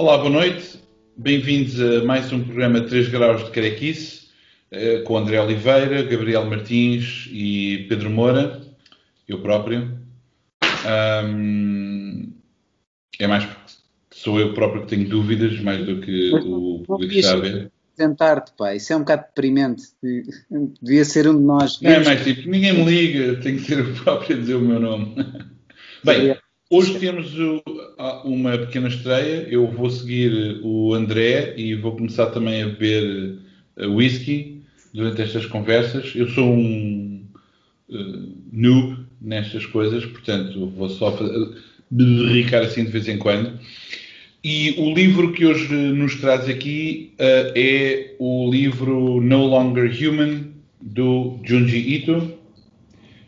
Olá, boa noite. Bem-vindos a mais um programa 3 Graus de Carequice, eh, com André Oliveira, Gabriel Martins e Pedro Moura, eu próprio. Um, é mais porque sou eu próprio que tenho dúvidas, mais do que o público está a ver. Tentar-te, pá, isso é um bocado deprimente. Devia ser um de nós. É mais tipo, ninguém me liga, tenho que ser eu próprio a dizer o meu nome. Bem, hoje temos uma pequena estreia. Eu vou seguir o André e vou começar também a beber eh, whisky durante estas conversas. Eu sou um uh, noob nestas coisas, portanto vou só berricar assim de vez em quando. E o livro que hoje nos traz aqui uh, é o livro No Longer Human, do Junji Ito,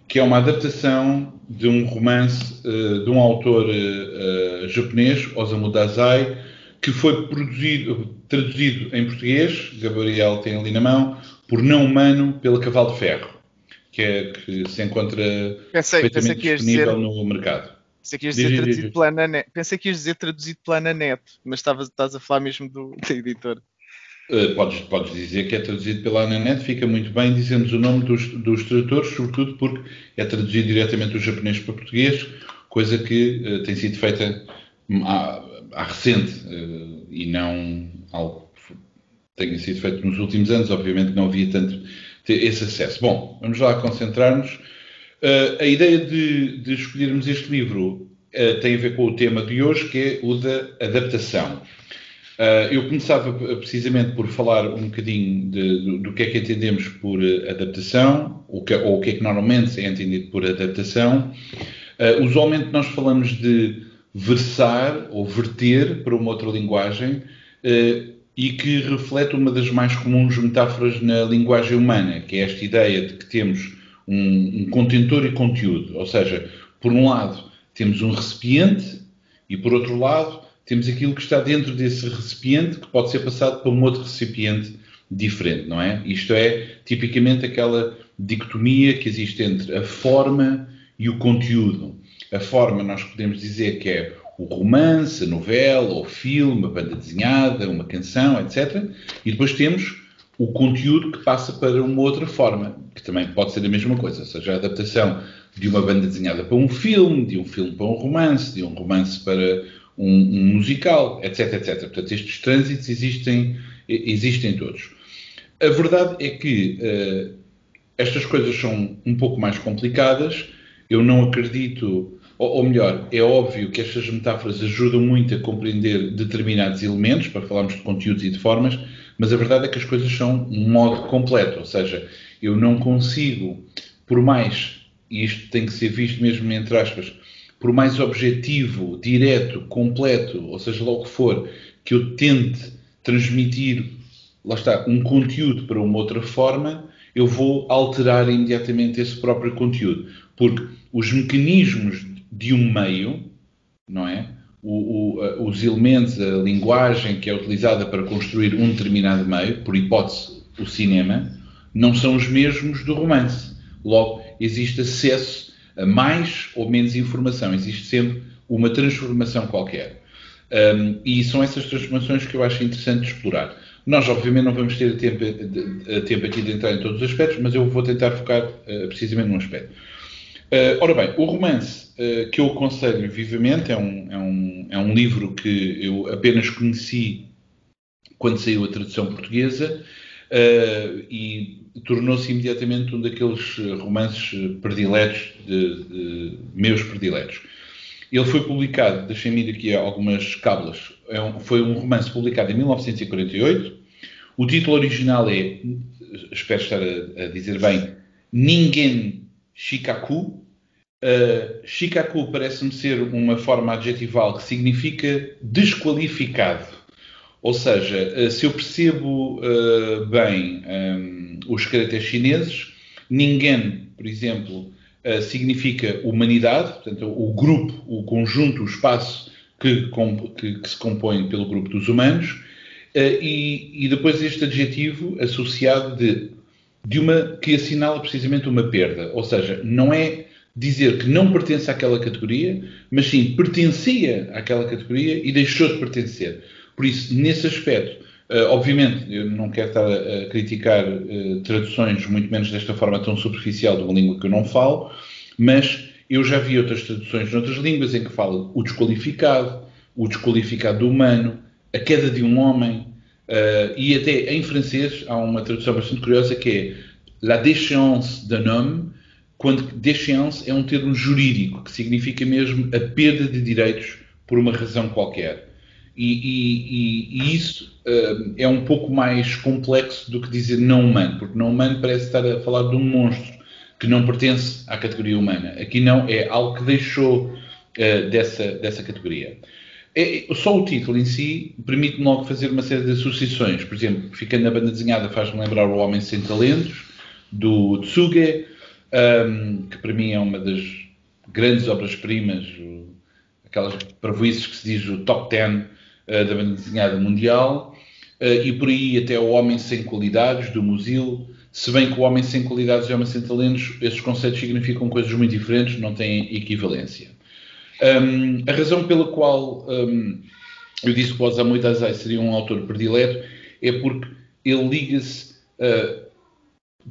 que é uma adaptação de um romance uh, de um autor uh, japonês, Osamu Dazai, que foi traduzido em português, Gabriel tem ali na mão, por Não Humano pela Cavalo de Ferro, que, é, que se encontra pensei, perfeitamente pensei disponível dizer... no mercado. Pensei que ias dizer, traduzido pela Ananet. Pensei que ias dizer traduzido pela mas estavas, estás a falar mesmo do, da editora. Uh, podes, podes dizer que é traduzido pela Ananet, fica muito bem, dizemos o nome dos, dos tradutores, sobretudo porque é traduzido diretamente do japonês para português, coisa que uh, tem sido feita à, à recente uh, e não algo que tenha sido feito nos últimos anos, obviamente não havia tanto esse acesso. Bom, vamos lá concentrar-nos. Uh, a ideia de, de, escolhermos este livro uh, tem a ver com o tema de hoje, que é o da adaptação. Uh, eu começava precisamente por falar um bocadinho de, do, do, que é que entendemos por adaptação, que, ou o que é que normalmente é entendido por adaptação. usualmente nós falamos de versar ou verter para uma outra linguagem e que reflete uma das mais comuns metáforas na linguagem humana, que é esta ideia de que temos um, um contentor e conteúdo. Ou seja, por um lado temos um recipiente e por outro lado temos aquilo que está dentro desse recipiente que pode ser passado para um outro recipiente diferente, não é? Isto é tipicamente aquela dicotomia que existe entre a forma e o conteúdo. A forma nós podemos dizer que é o romance, a novela, o filme, a banda desenhada, uma canção, etc. E depois temos o conteúdo que passa para uma outra forma, que também pode ser a mesma coisa, ou seja, a adaptação de uma banda desenhada para um filme, de um filme para um romance, de um romance para um, um musical, etc, etc. Portanto, estes trânsitos existem, existem todos. A verdade é que uh, estas coisas são um pouco mais complicadas. Eu não acredito, ou, ou melhor, é óbvio que estas metáforas ajudam muito a compreender determinados elementos, para falarmos de conteúdos e de formas, mas a verdade é que as coisas são um modo completo, ou seja, eu não consigo, por mais, e isto tem que ser visto mesmo entre aspas, por mais objetivo, direto, completo, ou seja, logo que for, que eu tente transmitir, lá está, um conteúdo para uma outra forma, eu vou alterar imediatamente esse próprio conteúdo. Porque os mecanismos de um meio, não é? o, o, os elementos, a linguagem que é utilizada para construir um determinado meio, por hipótese o cinema, não são os mesmos do romance. Logo, existe acesso a mais ou menos informação, existe sempre uma transformação qualquer. Um, e são essas transformações que eu acho interessante explorar. Nós, obviamente, não vamos ter tempo, tempo aqui de entrar em todos os aspectos, mas eu vou tentar focar uh, precisamente num aspecto. Uh, ora bem, o romance uh, que eu aconselho vivamente é um, é, um, é um livro que eu apenas conheci quando saiu a tradução portuguesa uh, e tornou-se imediatamente um daqueles romances prediletos, de, de, meus prediletos. Ele foi publicado, deixem-me ir aqui algumas cábulas, é um, foi um romance publicado em 1948. O título original é, espero estar a, a dizer bem, Ningen Shikaku, Shikaku parece-me ser uma forma adjetival que significa desqualificado. Ou seja, uh, se eu percebo uh, bem um, os caracteres chineses, ninguém, por exemplo, significa humanidade, portanto, o grupo, o conjunto, o espaço que, que, que se compõe pelo grupo dos humanos, e, e, depois este adjetivo associado de, de uma que assinala precisamente uma perda. Ou seja, não é dizer que não pertence àquela categoria, mas sim pertencia àquela categoria e deixou de pertencer. Por isso, nesse aspecto, uh, obviamente, eu não quero estar a, criticar uh, traduções, muito menos desta forma tão superficial de uma língua que eu não falo, mas eu já vi outras traduções noutras línguas em que fala o desqualificado, o desqualificado do humano, a queda de um homem, uh, e até em francês há uma tradução bastante curiosa que é la déchéance d'un homme, quando déchéance é um termo jurídico que significa mesmo a perda de direitos por uma razão qualquer. E, e, e isso uh, é um pouco mais complexo do que dizer não humano, porque não humano parece estar a falar de um monstro que não pertence à categoria humana. Aqui não, é algo que deixou uh, dessa, dessa categoria. É, só o título em si permite-me logo fazer uma série de associações. Por exemplo, ficando na banda desenhada, faz-me lembrar O Homem Sem Talentos, do Tsuge, um, que para mim é uma das grandes obras-primas, aquelas prejuízos que se diz o top 10 uh, da banda desenhada mundial, uh, e por aí até o Homem Sem Qualidades, do Musil, se bem que o Homem Sem Qualidades e o Homem Sem Talentos, esses conceitos significam coisas muito diferentes, não têm equivalência. Um, a razão pela qual um, eu disse que o Osamu Dazai seria um autor predileto é porque ele liga-se uh,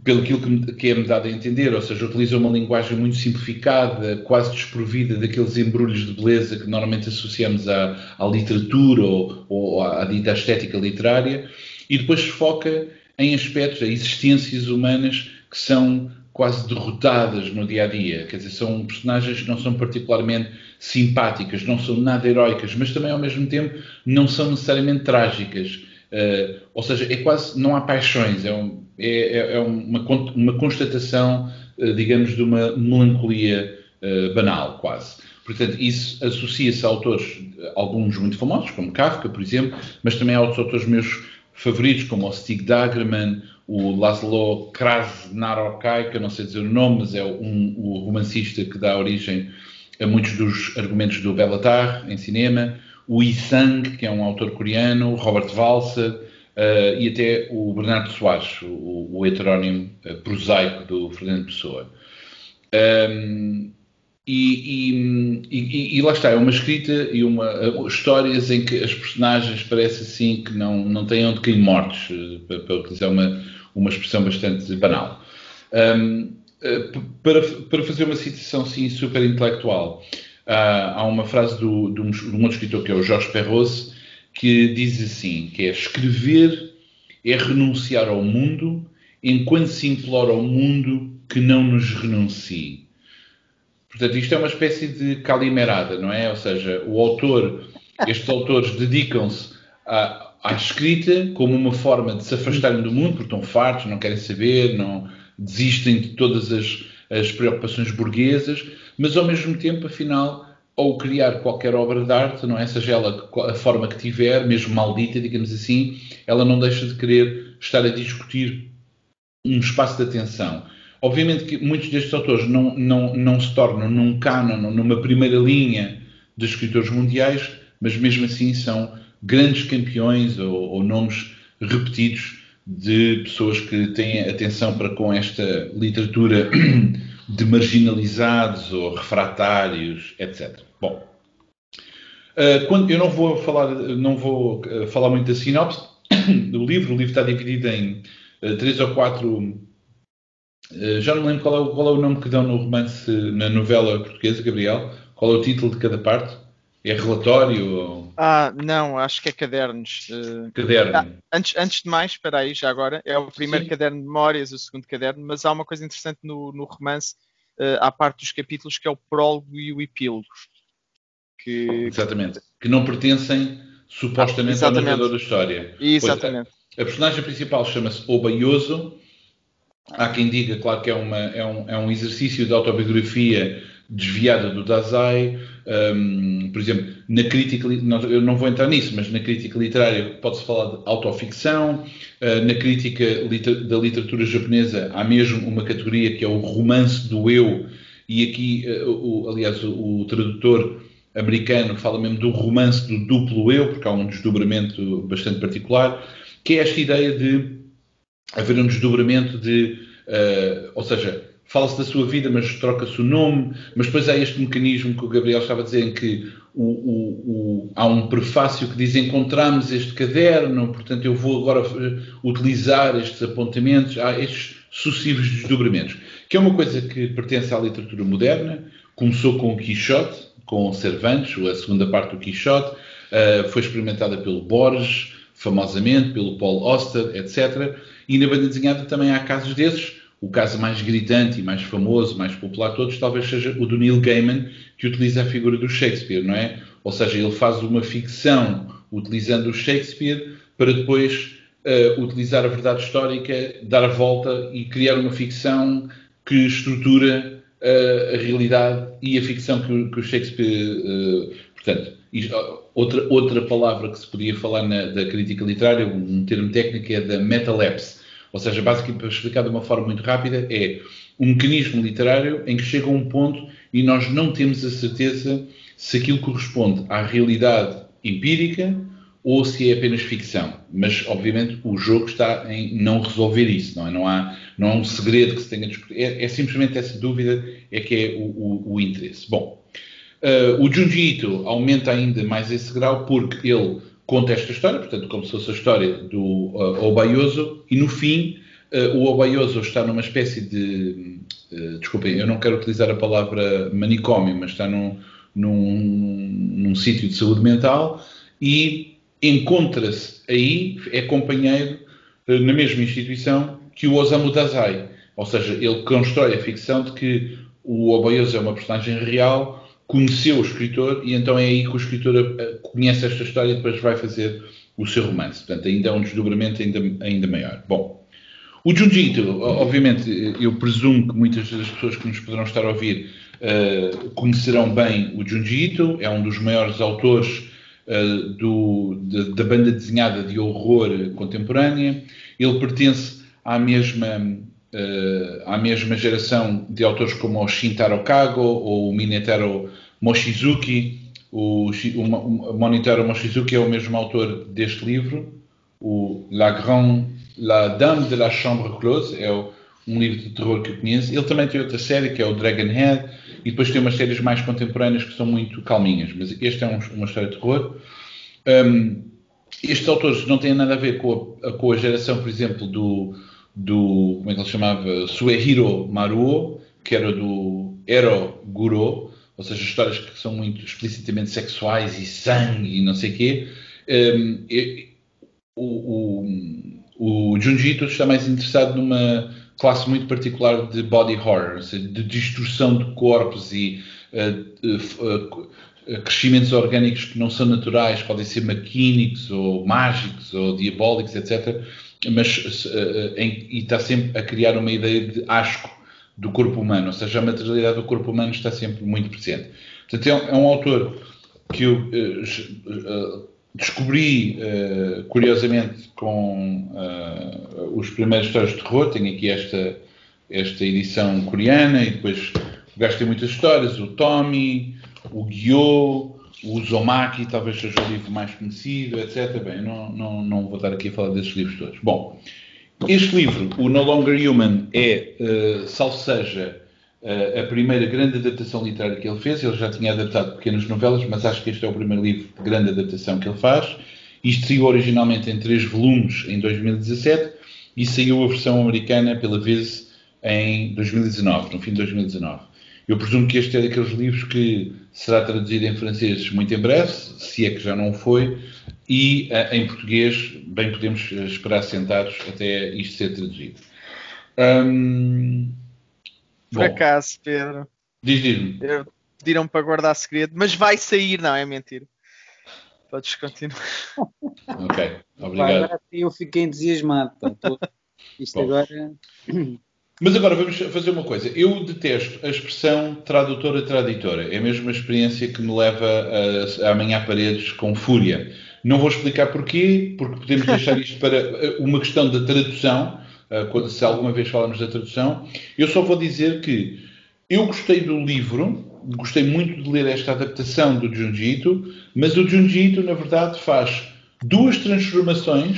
pelo que, que é-me dado a entender, ou seja, utiliza uma linguagem muito simplificada, quase desprovida daqueles embrulhos de beleza que normalmente associamos à, à literatura ou, ou à, dita estética literária, e depois foca em aspectos, a existências humanas que são quase derrotadas no dia a dia. Quer dizer, são personagens que não são particularmente simpáticas, não são nada heroicas, mas também ao mesmo tempo não são necessariamente trágicas. Uh, ou seja, é quase, não há paixões, é, um, é, é, é uma, uma, constatação, uh, digamos, de uma melancolia uh, banal, quase. Portanto, isso associa-se a autores, alguns muito famosos, como Kafka, por exemplo, mas também a outros autores meus favoritos, como o Stig Dagerman, o Laszlo Krasnarokay, que eu não sei dizer o nome, mas é um, o romancista que dá origem a muitos dos argumentos do Bellatar em cinema, o Yi Sang, que é um autor coreano, Robert Walser uh, e até o Bernardo Soares, o, o heterónimo uh, prosaico do Fernando Pessoa. Um, e, e, e, e, lá está, é uma escrita e uma uh, histórias em que as personagens parece assim que não, não têm onde cair mortos, para, para utilizar uma, uma expressão bastante banal. Um, para, para fazer uma citação sim, super intelectual, Uh, há uma frase do, de, um, de um outro escritor que é o Jorge Perros que diz assim, que é escrever é renunciar ao mundo enquanto se implora ao mundo que não nos renuncie. Portanto, isto é uma espécie de calimerada, não é? Ou seja, o autor, estes autores dedicam-se à, à, escrita como uma forma de se afastarem do mundo, porque estão fartos, não querem saber, não desistem de todas as, as preocupações burguesas, mas ao mesmo tempo, afinal, ao criar qualquer obra de arte, não é? seja ela a forma que tiver, mesmo maldita, digamos assim, ela não deixa de querer estar a discutir um espaço de atenção. Obviamente que muitos destes autores não, não, não se tornam num canon, numa primeira linha de escritores mundiais, mas mesmo assim são grandes campeões ou, ou nomes repetidos de pessoas que têm atenção para com esta literatura de marginalizados ou refratários, etc. Bom, uh, quando, eu não vou falar, não vou uh, falar muito da sinopse do livro. O livro está dividido em uh, três ou quatro. já não me lembro qual é, qual é, o nome que dão no romance, na novela portuguesa, Gabriel. Qual é o título de cada parte? É relatório? Ou... Ah, não, acho que é cadernos. Caderno. Ah, antes, antes de mais, espera aí, já agora, é o primeiro Sim. caderno de memórias, o segundo caderno, mas há uma coisa interessante no, no romance uh, à parte dos capítulos, que é o prólogo e o epílogo. Que... Exatamente. Que não pertencem supostamente ah, ao narrador da história. Exatamente. Pois, a, a, personagem principal chama-se Obaioso. Há quem diga, claro, que é, uma, é, um, é um exercício de autobiografia desviada do Dazai. Um, por exemplo, na crítica, eu não vou entrar nisso, mas na crítica literária pode-se falar de autoficção. Uh, na crítica liter, da literatura japonesa há mesmo uma categoria que é o romance do eu, e aqui, uh, o, aliás, o, o, tradutor americano fala mesmo do romance do duplo eu, porque há um desdobramento bastante particular, que é esta ideia de haver um desdobramento de, uh, ou seja, fala-se da sua vida, mas troca-se o nome, mas depois há este mecanismo que o Gabriel estava a dizer, em que o, o, o, há um prefácio que diz encontramos este caderno, portanto eu vou agora eh, utilizar estes apontamentos, há estes sucessivos desdobramentos, que é uma coisa que pertence à literatura moderna, começou com o Quixote, com Cervantes, a segunda parte do Quixote, uh, foi experimentada pelo Borges, famosamente, pelo Paul Auster, etc. E na banda desenhada também há casos desses, o caso mais gritante e mais famoso, mais popular de todos, talvez seja o do Neil Gaiman, que utiliza a figura do Shakespeare, não é? Ou seja, ele faz uma ficção utilizando o Shakespeare para depois uh, utilizar a verdade histórica, dar a volta e criar uma ficção que estrutura uh, a realidade e a ficção que, o Shakespeare. Uh, portanto, outra, outra palavra que se podia falar na, da crítica literária, um termo técnico, é da metalapse ou seja, basicamente, para explicar de uma forma muito rápida, é um mecanismo literário em que chega a um ponto e nós não temos a certeza se aquilo corresponde à realidade empírica ou se é apenas ficção. Mas, obviamente, o jogo está em não resolver isso, não é? Não há, não há um segredo que se tenha de discutir. É, é simplesmente essa dúvida é que é o, o, o interesse. Bom, uh, o Junji Ito aumenta ainda mais esse grau porque ele conta esta história, portanto, como se fosse a história do uh, Obaioso, e no fim uh, o Obaioso está numa espécie de. Uh, desculpem, eu não quero utilizar a palavra manicômio, mas está num, num, num sítio de saúde mental e encontra-se aí, é companheiro uh, na mesma instituição que o Osamu Dazai. Ou seja, ele constrói a ficção de que o Obaioso é uma personagem real conheceu o escritor e então é aí que o escritor eh, conhece esta história e depois vai fazer o seu romance. Portanto, ainda é um desdobramento ainda, ainda maior. Bom, o Junji obviamente, eu presumo que muitas das pessoas que nos poderão estar a ouvir uh, conhecerão bem o Junji é um dos maiores autores uh, do, de, da banda desenhada de horror contemporânea. Ele pertence à mesma uh, à mesma geração de autores como o Shintaro Kago ou o Minetaro Mochizuki. O, o, Mochizuki é o mesmo autor deste livro, o La Grande, La Dame de la Chambre Close, é o, um livro de terror que eu conheço. Ele também tem outra série, que é o Dragonhead, e depois tem umas séries mais contemporâneas que são muito calminhas, mas este é um, uma história de terror. Um, estes autores não têm nada a ver com a, com a geração, por exemplo, do, do, como é que ele chamava? Suehiro Maruo, que era do Ero Guro, ou seja, histórias que são muito explicitamente sexuais e sangue e não sei quê. Um, e, o, o, o Junji Ito está mais interessado numa classe muito particular de body horror, ou seja, de distorção de corpos e uh, uh, crescimentos orgânicos que não são naturais, podem ser maquínicos ou mágicos ou diabólicos, etc mas uh, em, e está sempre a criar uma ideia de asco do corpo humano, ou seja, a materialidade do corpo humano está sempre muito presente. Portanto, é um, é um autor que eu uh, descobri, curiosamente, com os primeiros histórias de terror. Tenho aqui esta, esta edição coreana e depois gastei muitas histórias, o Tommy, o Gyo, o Uzumaki talvez seja o livro mais conhecido, etc. Bem, não, não, não vou estar aqui a falar desses livros todos. Bom, este livro, o No Longer Human, é, uh, salvo seja, uh, a primeira grande adaptação literária que ele fez. Ele já tinha adaptado pequenas novelas, mas acho que este é o primeiro livro de grande adaptação que ele faz. Isto saiu originalmente em três volumes em 2017 e saiu a versão americana pela vez em 2019, no fim de 2019. Eu presumo que este é daqueles livros que será traduzido em francês muito em breve, se é que já não foi, e uh, em português, bem podemos esperar sentados até isto ser traduzido. Um, Por bom, acaso, Pedro. Diz-me. Pediram para guardar segredo, mas vai sair, não é mentira. Podes continuar. ok, obrigado. Agora eu fiquei entusiasmado. Isto bom. agora. Mas agora vamos fazer uma coisa. Eu detesto a expressão tradutora-traditora. É a mesma experiência que me leva a, a amanhã paredes com fúria. Não vou explicar porquê, porque podemos deixar isto para eh, uma questão da tradução, eh, se alguma vez falamos da tradução. Eu só vou dizer que eu gostei do livro, gostei muito de ler esta adaptação do Junji Ito, mas o Junji Ito, na verdade, faz duas transformações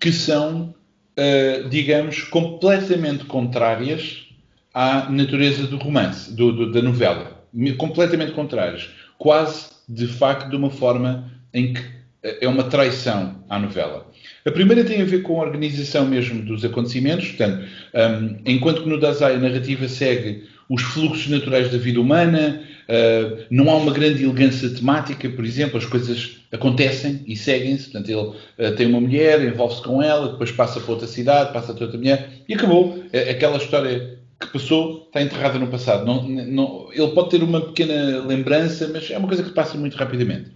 que são uh, digamos, completamente contrárias à natureza do romance, do, do, da novela. Completamente contrários. Quase, de facto, de uma forma em que é uma traição à novela. A primeira tem a ver com a organização mesmo dos acontecimentos, portanto, um, enquanto que no Dazai a narrativa segue os fluxos naturais da vida humana, uh, não há uma grande elegância temática, por exemplo, as coisas acontecem e seguem-se, portanto, ele uh, tem uma mulher, envolve-se com ela, depois passa para outra cidade, passa para outra mulher, e acabou. Aquela história que passou está enterrada no passado. Não, não, ele pode ter uma pequena lembrança, mas é uma coisa que passa muito rapidamente.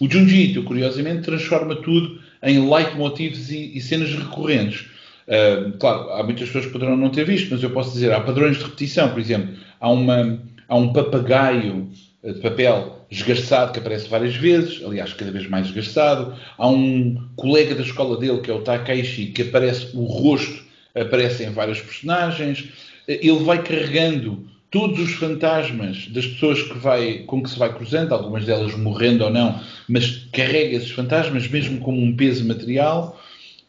O Junji curiosamente, transforma tudo em leitmotivs e, e cenas recorrentes. Uh, claro, há muitas pessoas que poderão não ter visto, mas eu posso dizer, há padrões de repetição, por exemplo, há, uma, há um papagaio de papel esgarçado que aparece várias vezes, aliás, cada vez mais esgarçado. Há um colega da escola dele, que é o Takeishi, que aparece, o rosto aparece em vários personagens. Ele vai carregando todos os fantasmas das pessoas que vai, com que se vai cruzando, algumas delas morrendo ou não, mas carrega esses fantasmas mesmo como um peso material.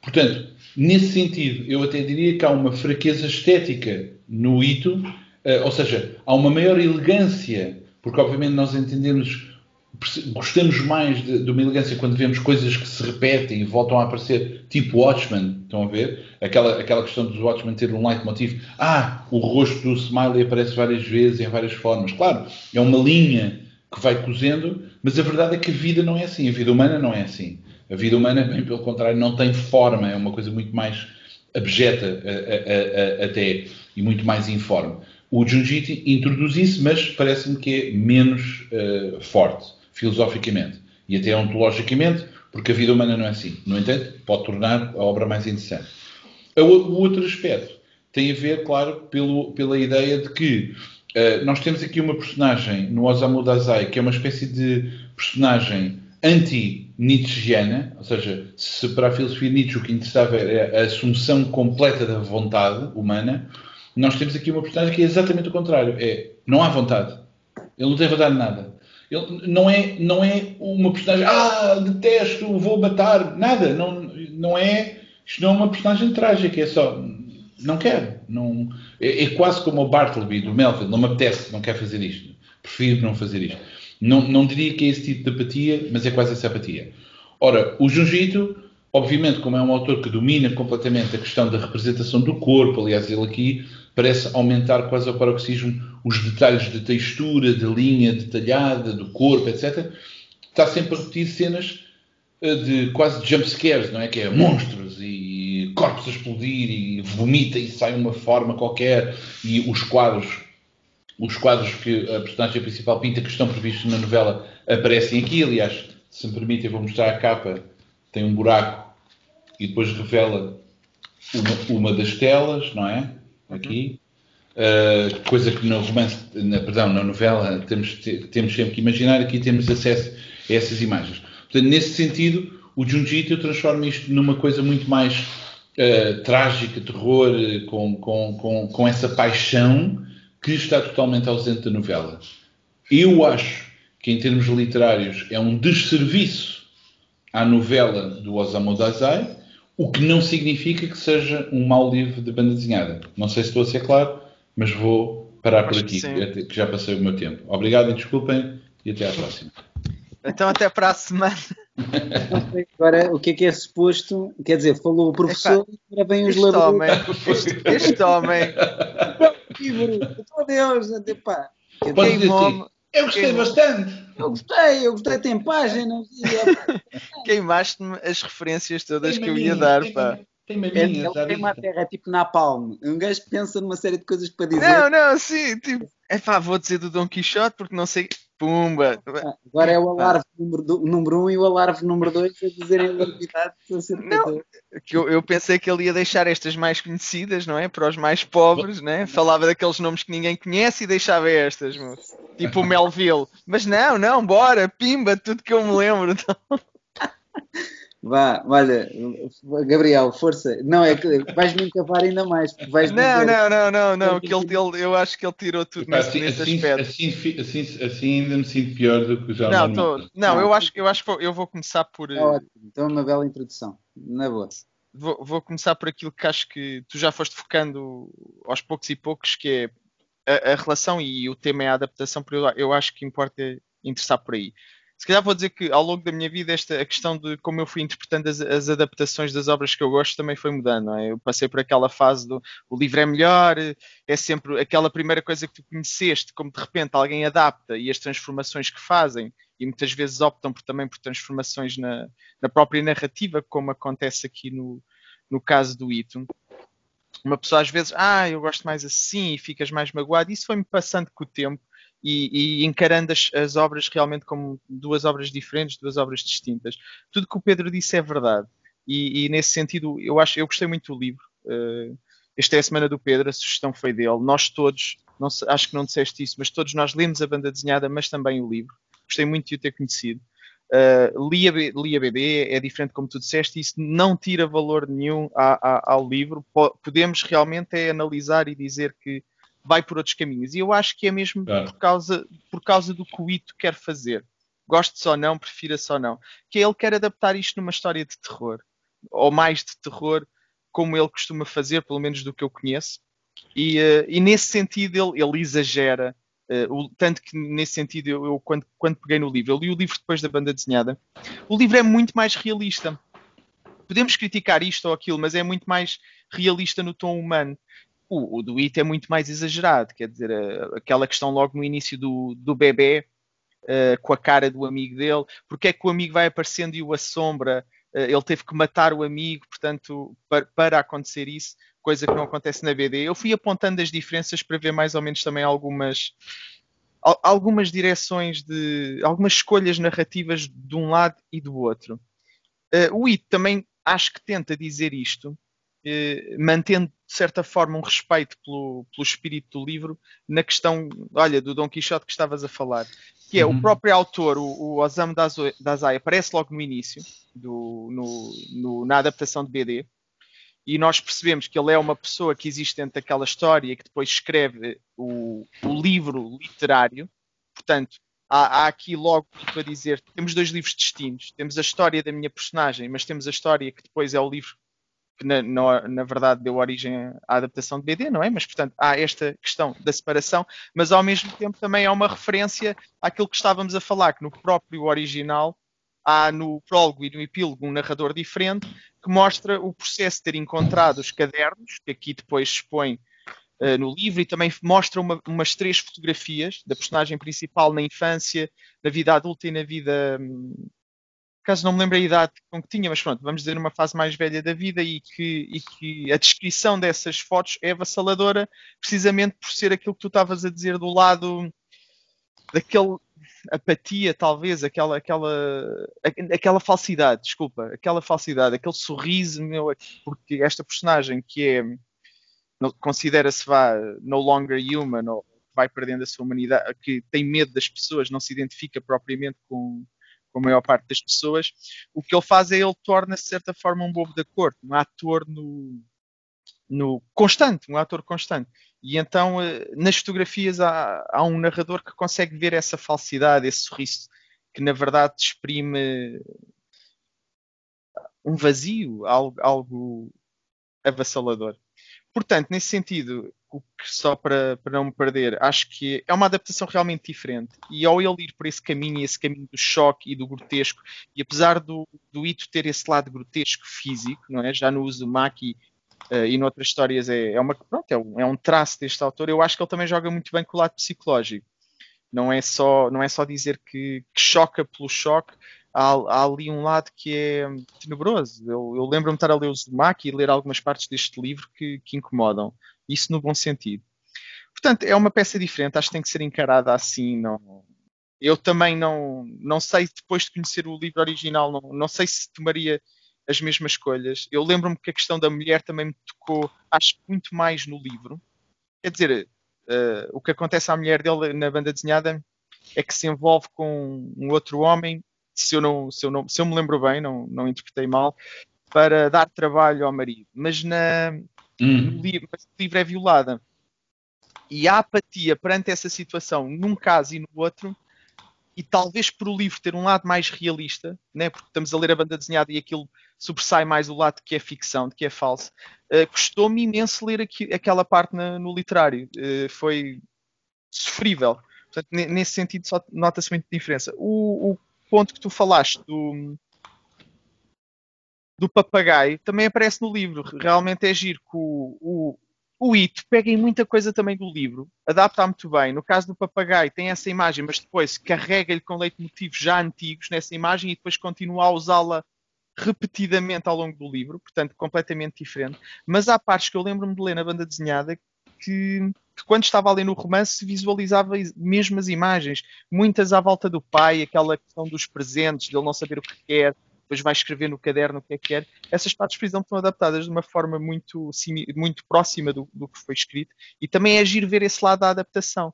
Portanto, nesse sentido, eu até diria que há uma fraqueza estética no Ito, eh, ou seja, há uma maior elegância, porque obviamente nós entendemos gostamos mais de, de, uma elegância quando vemos coisas que se repetem e voltam a aparecer, tipo Watchmen, estão a ver? Aquela, aquela questão dos Watchmen ter um leitmotiv. Ah, o rosto do Smiley aparece várias vezes, em várias formas. Claro, é uma linha que vai cozendo, mas a verdade é que a vida não é assim. A vida humana não é assim. A vida humana, bem pelo contrário, não tem forma. É uma coisa muito mais abjeta a, a, a, até e muito mais informe. O Junjiti introduz isso, mas parece-me que é menos uh, forte filosoficamente e até ontologicamente, porque a vida humana não é assim. No entanto, pode tornar a obra mais interessante. O outro aspecto tem a ver, claro, pelo, pela ideia de que uh, nós temos aqui uma personagem no Osamu Dazai que é uma espécie de personagem anti-Nietzscheana, ou seja, se para a filosofia Nietzsche o que interessava era a assunção completa da vontade humana, nós temos aqui uma personagem que é exatamente o contrário. É, não há vontade. Ele não tem vontade de nada. Ele não é, não é uma personagem, ah, detesto, vou matar, nada. Não, não é, isto não é uma personagem trágica, é só, não quero. Não, é, é quase como o Bartleby do Melville, não me apetece, não quero fazer isto. Prefiro não fazer isto. Não, não diria que é esse tipo de apatia, mas é quase essa apatia. Ora, o Junjito, obviamente, como é um autor que domina completamente a questão da representação do corpo, aliás, ele aqui parece aumentar quase ao paroxismo os detalhes de textura, de linha detalhada, do corpo, etc. Está sempre a repetir cenas eh, de quase jump scares, não é? Que é monstros e corpos a explodir e vomita e sai uma forma qualquer e os quadros, os quadros que a personagem principal pinta que estão previstos na novela aparecem aqui. Aliás, se me permite, eu vou mostrar a capa. Tem um buraco e depois revela uma, uma das telas, não é? aqui. Uh, coisa que no romance, na, perdão, na novela temos, temos sempre que imaginar, aqui temos acesso a essas imagens. Portanto, nesse sentido, o Junji transforma isto numa coisa muito mais uh, trágica, terror, com, com, com, com essa paixão que está totalmente ausente da novela. Eu acho que, em termos literários, é um desserviço à novela do Osamu Dazai, o que não significa que seja um mau livro de banda desenhada. Não sei se estou a ser claro, mas vou parar por aqui, que, que já passei o meu tempo. Obrigado e desculpem, e até à próxima. Então, até para a semana. Agora, o que é que é suposto? Quer dizer, falou o professor, agora vem os laboratórios. Este, este homem. Meu Deus, pá. Dizer assim, eu gostei bastante. Eu gostei, eu gostei, tem páginas. Queimaste-me as referências todas tem que eu ia dar, pá. Tem é, queima a terra, é tipo Napalm. Um gajo pensa numa série de coisas para dizer. Não, não, sim, tipo, é pá, vou dizer do Dom Quixote porque não sei. Pumba! Agora é o alarve número, do, número um e o alarve número dois a dizerem a novidade. Não, que eu, eu, pensei que ele ia deixar estas mais conhecidas, não é? Para os mais pobres, né? Falava daqueles nomes que ninguém conhece e deixava estas, tipo o Melville. Mas não, não, bora, pimba, tudo que eu me lembro. Então. Vá, olha, Gabriel, força. Não, é que vais-me encavar ainda mais. Vais não, não, não, não, não, que ele, ele, eu acho que ele tirou tudo nesse, assim, nesse assim, aspecto. Assim, assim, assim, ainda me sinto pior do que já não. Tô, não, não, eu acho, eu acho que eu vou começar por. É ótimo, então é uma bela introdução, na boa. Vou, vou começar por aquilo que acho que tu já foste focando aos poucos e poucos, que é a, a, relação e o tema é a adaptação, porque eu, eu acho que importa interessar por aí. Se calhar vou dizer que ao longo da minha vida esta a questão de como eu fui interpretando as, as adaptações das obras que eu gosto também foi mudando. É? Eu passei por aquela fase do o livro é melhor, é sempre aquela primeira coisa que tu conheceste, como de repente alguém adapta e as transformações que fazem e muitas vezes optam por, também por transformações na, na própria narrativa, como acontece aqui no, no caso do Ito. Uma pessoa às vezes, ah, eu gosto mais assim e ficas mais magoado. Isso foi-me passando com o tempo e, e encarando as, as, obras realmente como duas obras diferentes, duas obras distintas. Tudo que o Pedro disse é verdade. E, e nesse sentido, eu acho, eu gostei muito do livro. Uh, esta é a semana do Pedro, a sugestão foi dele. Nós todos, não, acho que não disseste isso, mas todos nós lemos a banda desenhada, mas também o livro. Gostei muito de o ter conhecido. Uh, li, a, li a BD, é diferente como tu disseste, isso não tira valor nenhum a, a, ao livro. Podemos realmente é analisar e dizer que vai por outros caminhos. E eu acho que é mesmo por, causa, por causa do que o Ito quer fazer. Goste só não, prefira só não. Que é ele quer adaptar isto numa história de terror. Ou mais de terror, como ele costuma fazer, pelo menos do que eu conheço. E, uh, e nesse sentido ele, ele exagera. Uh, o, tanto que nesse sentido eu, eu, quando, quando peguei no livro, eu li o livro depois da banda desenhada, o livro é muito mais realista. Podemos criticar isto ou aquilo, mas é muito mais realista no tom humano. O, o do It é muito mais exagerado, quer dizer, aquela questão logo no início do, do bebê, uh, com a cara do amigo dele, porque é que o amigo vai aparecendo e o assombra, uh, ele teve que matar o amigo, portanto, para, para acontecer isso, coisa que não acontece na BD. Eu fui apontando as diferenças para ver mais ou menos também algumas algumas direções de algumas escolhas narrativas de um lado e do outro. Uh, o It também acho que tenta dizer isto, eh, mantendo de certa forma um respeito pelo, pelo espírito do livro na questão, olha, do Dom Quixote que estavas a falar, que é uhum. o próprio autor, o, o Osamu Dazai, aparece logo no início, do, no, no, na adaptação de BD, e nós percebemos que ele é uma pessoa que existe dentro daquela história que depois escreve o, o livro literário, portanto, há, há, aqui logo para dizer, temos dois livros distintos, temos a história da minha personagem, mas temos a história que depois é o livro que na, na, na, verdade deu origem à adaptação de BD, não é? Mas, portanto, há esta questão da separação, mas ao mesmo tempo também há uma referência àquilo que estávamos a falar, que no próprio original há no prólogo e no epílogo um narrador diferente que mostra o processo de ter encontrado os cadernos, que aqui depois expõe uh, no livro, e também mostra uma, umas três fotografias da personagem principal na infância, na vida adulta e na vida hum, caso não me lembre a idade com que tinha, mas pronto, vamos dizer uma fase mais velha da vida e que, e que a descrição dessas fotos é avassaladora, precisamente por ser aquilo que tu estavas a dizer do lado daquele apatia, talvez, aquela, aquela, aquela falsidade, desculpa, aquela falsidade, aquele sorriso, porque esta personagem que é considera-se vá no longer human ou vai perdendo a sua humanidade, que tem medo das pessoas, não se identifica propriamente com, com a maior parte das pessoas, o que ele faz é ele torna-se de certa forma um bobo da corte, um ator no, no constante, um ator constante. E então eh, nas fotografias há, há, um narrador que consegue ver essa falsidade, esse sorriso que na verdade exprime um vazio, algo, algo avassalador. Portanto, nesse sentido, que só para, para não me perder, acho que é uma adaptação realmente diferente. E ao ele ir por esse caminho, esse caminho do choque e do grotesco, e apesar do, do Ito ter esse lado grotesco físico, não é? já no uso do Maki uh, e noutras histórias é, é, uma, pronto, é, um, é um traço deste autor, eu acho que ele também joga muito bem com o lado psicológico. Não é só, não é só dizer que, que choca pelo choque, há, há, ali um lado que é tenebroso. Eu, eu lembro-me de estar a ler o Zumaki e ler algumas partes deste livro que, que incomodam. Isso no bom sentido. Portanto, é uma peça diferente, acho que tem que ser encarada assim. Não... Eu também não, não sei, depois de conhecer o livro original, não, não sei se tomaria as mesmas escolhas. Eu lembro-me que a questão da mulher também me tocou, acho muito mais no livro. Quer dizer, uh, o que acontece à mulher dele na banda desenhada é que se envolve com um outro homem se eu não, se eu não, se eu me lembro bem, não, não interpretei mal, para dar trabalho ao marido. Mas na, no, livro, no livro é violada. E a apatia perante essa situação, num caso e no outro, e talvez por o livro ter um lado mais realista, né, porque estamos a ler a banda desenhada e aquilo sobressai mais o lado que é ficção, de que é falso, uh, custou-me imenso ler aqui, aquela parte na, no literário. Uh, foi sofrível. Portanto, nesse sentido, nota-se muita diferença. O, o, ponto que tu falaste do, do papagaio também aparece no livro. Realmente é giro que o, o, o It pega em muita coisa também do livro, adapta muito bem. No caso do papagaio, tem essa imagem, mas depois carrega-lhe com leitmotivos já antigos nessa imagem e depois continua a usá-la repetidamente ao longo do livro, portanto, completamente diferente. Mas há partes que eu lembro-me de ler na banda desenhada que, que, quando estava ali no romance visualizava mesmo as imagens, muitas à volta do pai, aquela questão dos presentes, de ele não saber o que quer, depois vai escrever no caderno o que é que quer. Essas partes, por exemplo, estão adaptadas de uma forma muito, muito próxima do, do que foi escrito e também é agir ver esse lado da adaptação.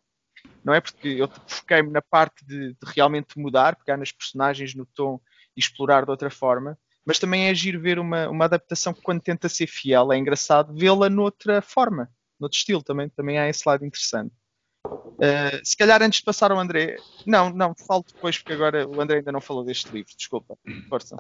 Não é porque eu foquei-me na parte de, de, realmente mudar, pegar nas personagens, no tom e explorar de outra forma, mas também é agir ver uma, uma adaptação que quando tenta ser fiel é engraçado vê-la noutra forma noutro estilo também, também há esse lado interessante. Uh, se calhar antes de passar ao André, não, não, falo depois porque agora o André ainda não falou deste livro, desculpa, força.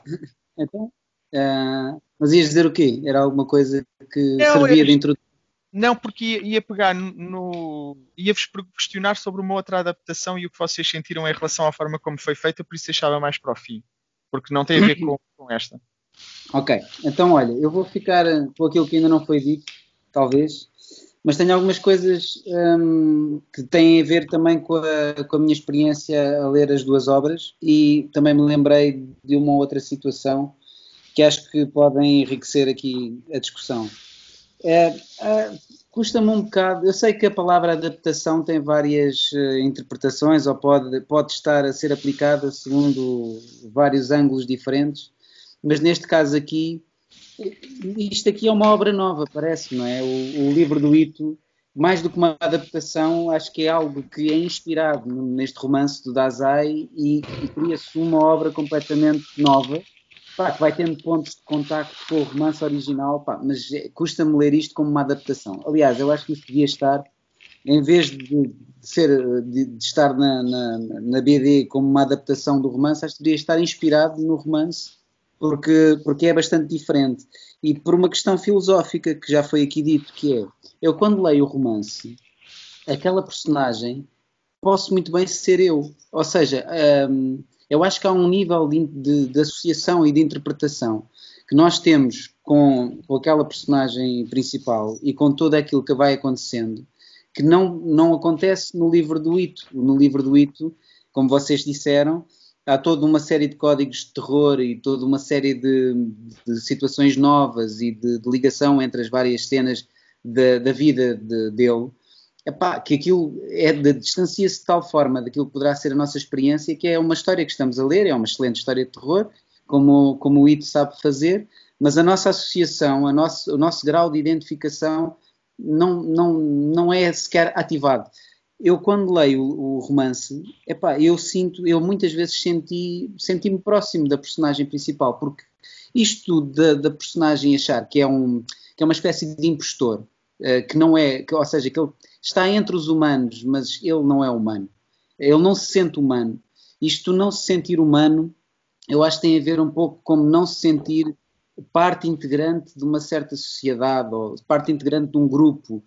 Então, uh, mas ias dizer o quê? Era alguma coisa que não, servia é, de introdução? Não, porque ia, ia pegar no. ia-vos questionar sobre uma outra adaptação e o que vocês sentiram em relação à forma como foi feita, por isso deixava mais para o fim, porque não tem a ver com, com esta. Ok, então olha, eu vou ficar com aquilo que ainda não foi dito, talvez, mas tenho algumas coisas um, que têm a ver também com a, com a, minha experiência a ler as duas obras e também me lembrei de uma outra situação que acho que podem enriquecer aqui a discussão. É, é, Custa-me um bocado, eu sei que a palavra adaptação tem várias uh, interpretações ou pode, pode estar a ser aplicada segundo vários ângulos diferentes, mas neste caso aqui isto aqui é uma obra nova, parece, não é? O, o, livro do Ito, mais do que uma adaptação, acho que é algo que é inspirado neste romance do Dazai e, e cria-se uma obra completamente nova, pá, que vai tendo pontos de contacto com o romance original, pá, mas é, custa-me ler isto como uma adaptação. Aliás, eu acho que isso devia estar, em vez de, ser, de, de estar na, na, na BD como uma adaptação do romance, acho que deveria estar inspirado no romance porque, porque é bastante diferente. E por uma questão filosófica que já foi aqui dito, que é, eu quando leio o romance, aquela personagem posso muito bem ser eu. Ou seja, um, eu acho que há um nível de, de, de, associação e de interpretação que nós temos com, com aquela personagem principal e com tudo aquilo que vai acontecendo, que não, não acontece no livro do Ito. No livro do Ito, como vocês disseram, há toda uma série de códigos de terror e toda uma série de, de situações novas e de, de, ligação entre as várias cenas da, da vida de, dele, epá, que aquilo é distancia-se de tal forma daquilo que poderá ser a nossa experiência, que é uma história que estamos a ler, é uma excelente história de terror, como, como o Ito sabe fazer, mas a nossa associação, a nosso, o nosso grau de identificação não, não, não é sequer ativado eu quando leio o, romance, epá, eu sinto, eu muitas vezes senti, senti-me próximo da personagem principal, porque isto da, da, personagem achar que é, um, que é uma espécie de impostor, uh, que não é, que, ou seja, que ele está entre os humanos, mas ele não é humano. Ele não se sente humano. Isto não se sentir humano, eu acho que tem a ver um pouco como não se sentir parte integrante de uma certa sociedade ou parte integrante de um grupo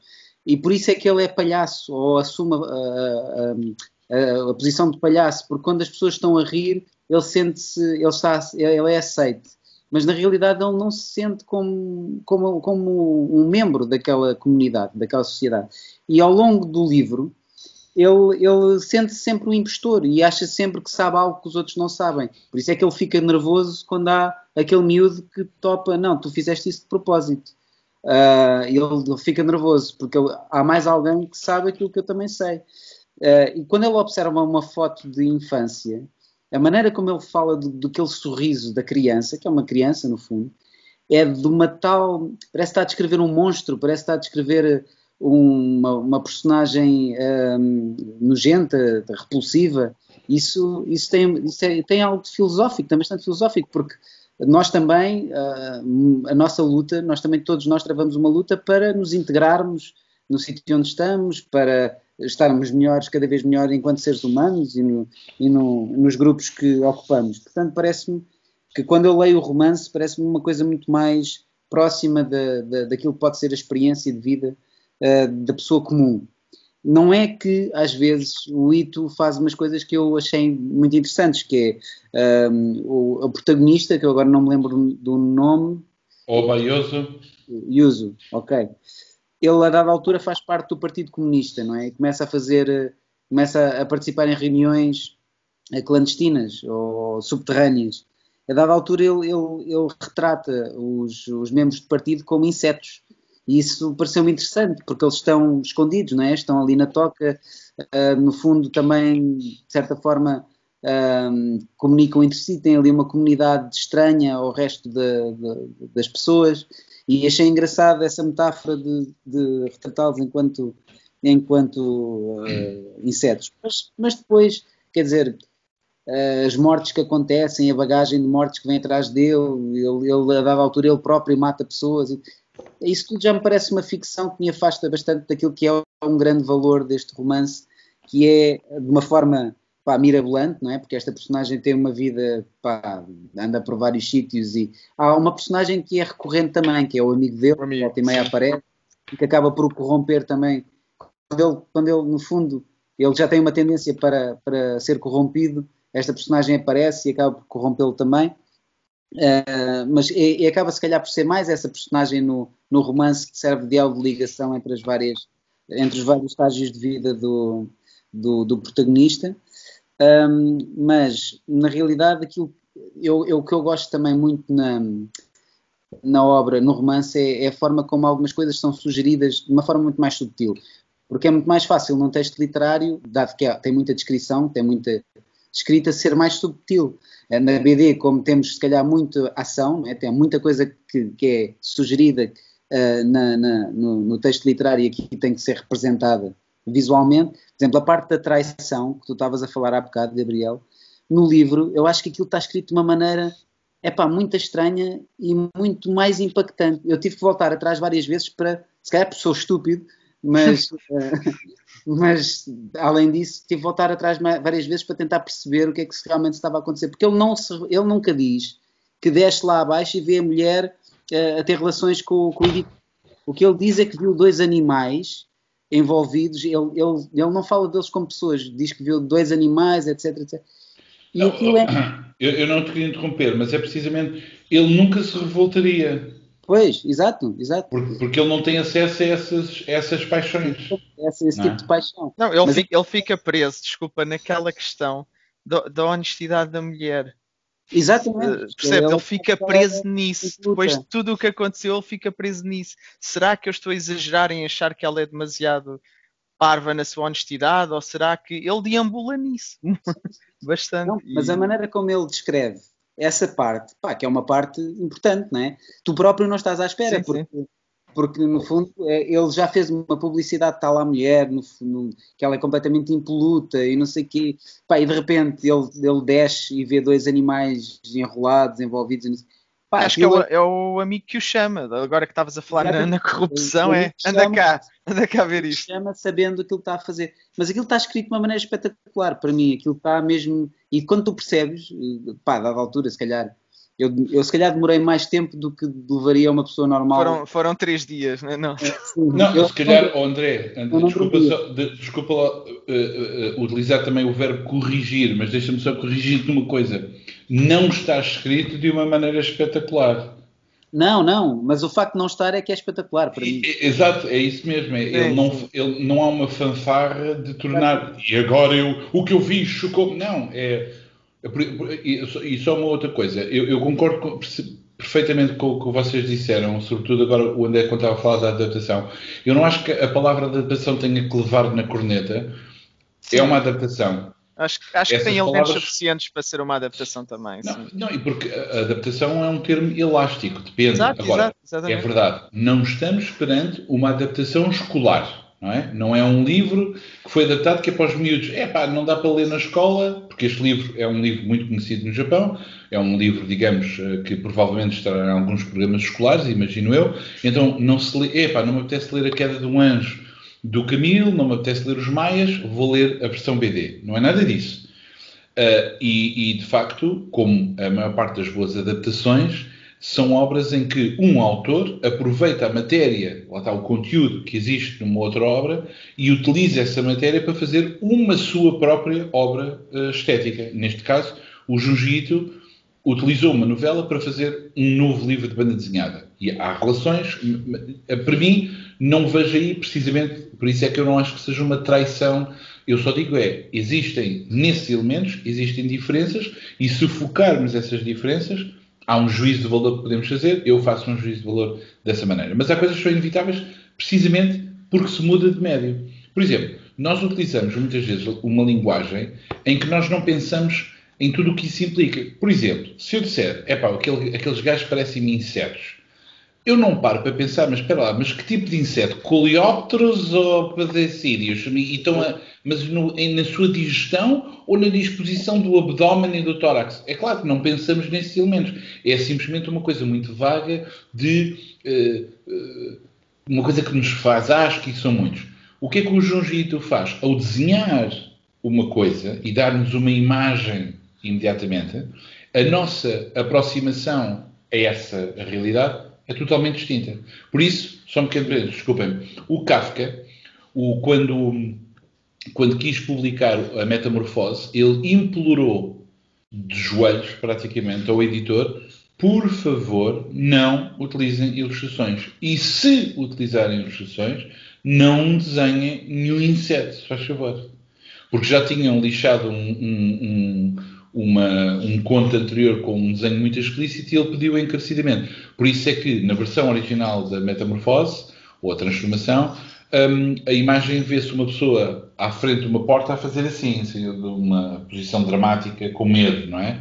e por isso é que ele é palhaço, ou assume a, a, a, a posição de palhaço, porque quando as pessoas estão a rir, ele sente-se, ele, está, ele é aceite. Mas na realidade ele não se sente como, como, como um membro daquela comunidade, daquela sociedade. E ao longo do livro, ele, ele sente-se sempre um impostor e acha sempre que sabe algo que os outros não sabem. Por isso é que ele fica nervoso quando há aquele miúdo que topa, não, tu fizeste isso de propósito uh, ele, ele, fica nervoso, porque ele, há mais alguém que sabe aquilo que eu também sei. Uh, e quando ele observa uma foto de infância, a maneira como ele fala do, do aquele sorriso da criança, que é uma criança no fundo, é de uma tal. Parece estar a descrever um monstro, parece estar a descrever uma, uma personagem um, nojenta, repulsiva. Isso, isso, tem, isso é, tem algo de filosófico, tem bastante filosófico, porque nós também, ah, a nossa luta, nós também, todos nós travamos uma luta para nos integrarmos no sítio onde estamos, para estarmos melhores, cada vez melhor enquanto seres humanos e, no, e no, nos grupos que ocupamos. Portanto, parece-me que quando eu leio o romance, parece-me uma coisa muito mais próxima da, da, daquilo que pode ser a experiência de vida uh, da pessoa comum. Não é que às vezes o Ito faz umas coisas que eu achei muito interessantes, que é um, o, o, protagonista, que eu agora não me lembro do nome. Oba Yuzu. Yuzu, ok. Ele a dada altura faz parte do Partido Comunista, não é? E começa a fazer, começa a participar em reuniões clandestinas ou subterrâneas. A dada altura ele, ele, ele retrata os, os membros do partido como insetos e isso pareceu-me interessante, porque eles estão escondidos, não é? Estão ali na toca, uh, no fundo também, de certa forma, uh, comunicam entre si, têm ali uma comunidade estranha ao resto de, de, das pessoas, e achei engraçado essa metáfora de, de retratá-los enquanto, enquanto uh, insetos. Mas, mas, depois, quer dizer, as mortes que acontecem, a bagagem de mortes que vem atrás dele, ele, ele a dada altura ele próprio mata pessoas isso tudo já me parece uma ficção que me afasta bastante daquilo que é um grande valor deste romance, que é de uma forma pá, mirabolante, não é? Porque esta personagem tem uma vida, pá, anda por vários sítios e há uma personagem que é recorrente também, que é o amigo dele, que volta e meia aparece, e que acaba por o corromper também. Quando ele, quando ele, no fundo, ele já tem uma tendência para, para ser corrompido, esta personagem aparece e acaba por corrompê-lo também. Uh, mas e, e, acaba se calhar por ser mais essa personagem no, no romance que serve de elo de ligação entre as várias entre os vários estágios de vida do, do, do protagonista. Um, mas na realidade aquilo eu, eu, o que eu gosto também muito na, na obra, no romance é, é, a forma como algumas coisas são sugeridas de uma forma muito mais sutil. Porque é muito mais fácil num texto literário dado que tem muita descrição, tem muita escrita ser mais subtil na BD, como temos se calhar muita ação, né? tem muita coisa que, que é sugerida uh, na, na, no, no, texto literário e aqui tem que ser representada visualmente. Por exemplo, a parte da traição, que tu estavas a falar há bocado, Gabriel, no livro, eu acho que aquilo está escrito de uma maneira é pá, muito estranha e muito mais impactante. Eu tive que voltar atrás várias vezes para, se calhar sou estúpido, mas, uh, mas além disso, tive que voltar atrás várias vezes para tentar perceber o que é que realmente estava a acontecer, porque ele, não se, ele nunca diz que desce lá abaixo e vê a mulher uh, a ter relações com, com o editor. O que ele diz é que viu dois animais envolvidos, ele, ele, ele não fala deles como pessoas, diz que viu dois animais, etc, etc. E não, aquilo é... eu, eu não te queria interromper, mas é precisamente, ele nunca se revoltaria. Pois, exato, exato. Porque, porque, ele não tem acesso a essas, a essas paixões. Esse, esse tipo é? de paixão. Não, ele, fica, ele fica preso, desculpa, naquela questão da, da honestidade da mulher. Exatamente. Uh, percebe? Ele, ele fica preso nisso. Depois de tudo o que aconteceu, ele fica preso nisso. Será que eu estou a exagerar em achar que ela é demasiado parva na sua honestidade? Ou será que ele deambula nisso? Bastante. Não, mas e... a maneira como ele descreve essa parte, pá, que é uma parte importante, não é? Tu próprio não estás à espera, sim, porque, sim. porque no fundo é, ele já fez uma publicidade tal à mulher, no, no, que ela é completamente impoluta e não sei o quê, pá, e de repente ele, ele desce e vê dois animais enrolados, envolvidos, e não sei, Pá, Acho que é o, é o, amigo que o chama. Agora que estavas a falar na, na, corrupção, é anda cá, anda cá ver isto. Chama sabendo aquilo que está a fazer. Mas aquilo está escrito de uma maneira espetacular para mim. Aquilo está mesmo. E quando tu percebes, pá, dada altura, se calhar. Eu, eu se calhar demorei mais tempo do que levaria uma pessoa normal. Foram, foram três dias, não é? Não, não eu, se calhar, oh André, André desculpa, só, de, desculpa lá, uh, uh, utilizar também o verbo corrigir, mas deixa-me só corrigir-te uma coisa não está escrito de uma maneira espetacular. Não, não, mas o facto de não estar é que é espetacular para mim. Exato, é isso mesmo. É, ele não, ele, não há uma fanfarra de tornar. E agora eu, o que eu vi chocou. Não, é. E só uma outra coisa. Eu, eu concordo com, perfeitamente com o que vocês disseram, sobretudo agora o André quando estava a falar da adaptação. Eu não acho que a palavra adaptação tenha que levar na corneta. Sim. É uma adaptação. Acho, acho que tem elementos palavras... suficientes para ser uma adaptação também. Não, não, e porque a adaptação é um termo elástico, depende. Exato, Agora, exato, é verdade, não estamos perante uma adaptação escolar. Não é? não é um livro que foi adaptado que é para os miúdos. É pá, não dá para ler na escola, porque este livro é um livro muito conhecido no Japão, é um livro, digamos, eh, que provavelmente estará em alguns programas escolares, imagino eu. Então não se lê, é pá, não me apetece ler A Queda de um Anjo do Camilo, não me apetece ler os Maias, vou ler a versão BD. Não é nada disso. Uh, e, e, de facto, como a maior parte das boas adaptações, são obras em que um autor aproveita a matéria, lá está o conteúdo que existe numa outra obra, e utiliza essa matéria para fazer uma sua própria obra uh, estética. Neste caso, o Junji utilizou uma novela para fazer um novo livro de banda desenhada. E há relações, para mim, não vejo aí precisamente, por isso é que eu não acho que seja uma traição. Eu só digo é, existem nesses elementos, existem diferenças, e se focarmos essas diferenças, há um juízo de valor que podemos fazer, eu faço um juízo de valor dessa maneira. Mas há coisas que são inevitáveis precisamente porque se muda de médio. Por exemplo, nós utilizamos muitas vezes uma linguagem em que nós não pensamos em tudo o que isso implica. Por exemplo, se eu disser, é pá, aquele, aqueles gajos parecem-me insetos, eu não paro para pensar, mas espera lá, mas que tipo de inseto? Coleópteros ou padecídeos? Então, mas no, na sua digestão ou na disposição do abdômen e do tórax? É claro que não pensamos nesses elementos. É simplesmente uma coisa muito vaga de uh, uh, uma coisa que nos faz, acho que são muitos. O que é que o Junji faz? Ao desenhar uma coisa e dar-nos uma imagem imediatamente, a nossa aproximação a essa realidade é totalmente distinta. Por isso, só um pequeno desculpem o Kafka, o, quando, quando quis publicar a Metamorfose, ele implorou de joelhos, praticamente, ao editor, por favor, não utilizem ilustrações. E se utilizarem ilustrações, não desenhem nenhum inseto, se faz favor. Porque já tinham lixado um, um uma, um conto anterior com um desenho muito explícito e ele pediu encarecidamente. Por isso é que na versão original da Metamorfose, ou a Transformação, um, a imagem vê-se uma pessoa à frente de uma porta a fazer assim, assim, de uma posição dramática, com medo, não é?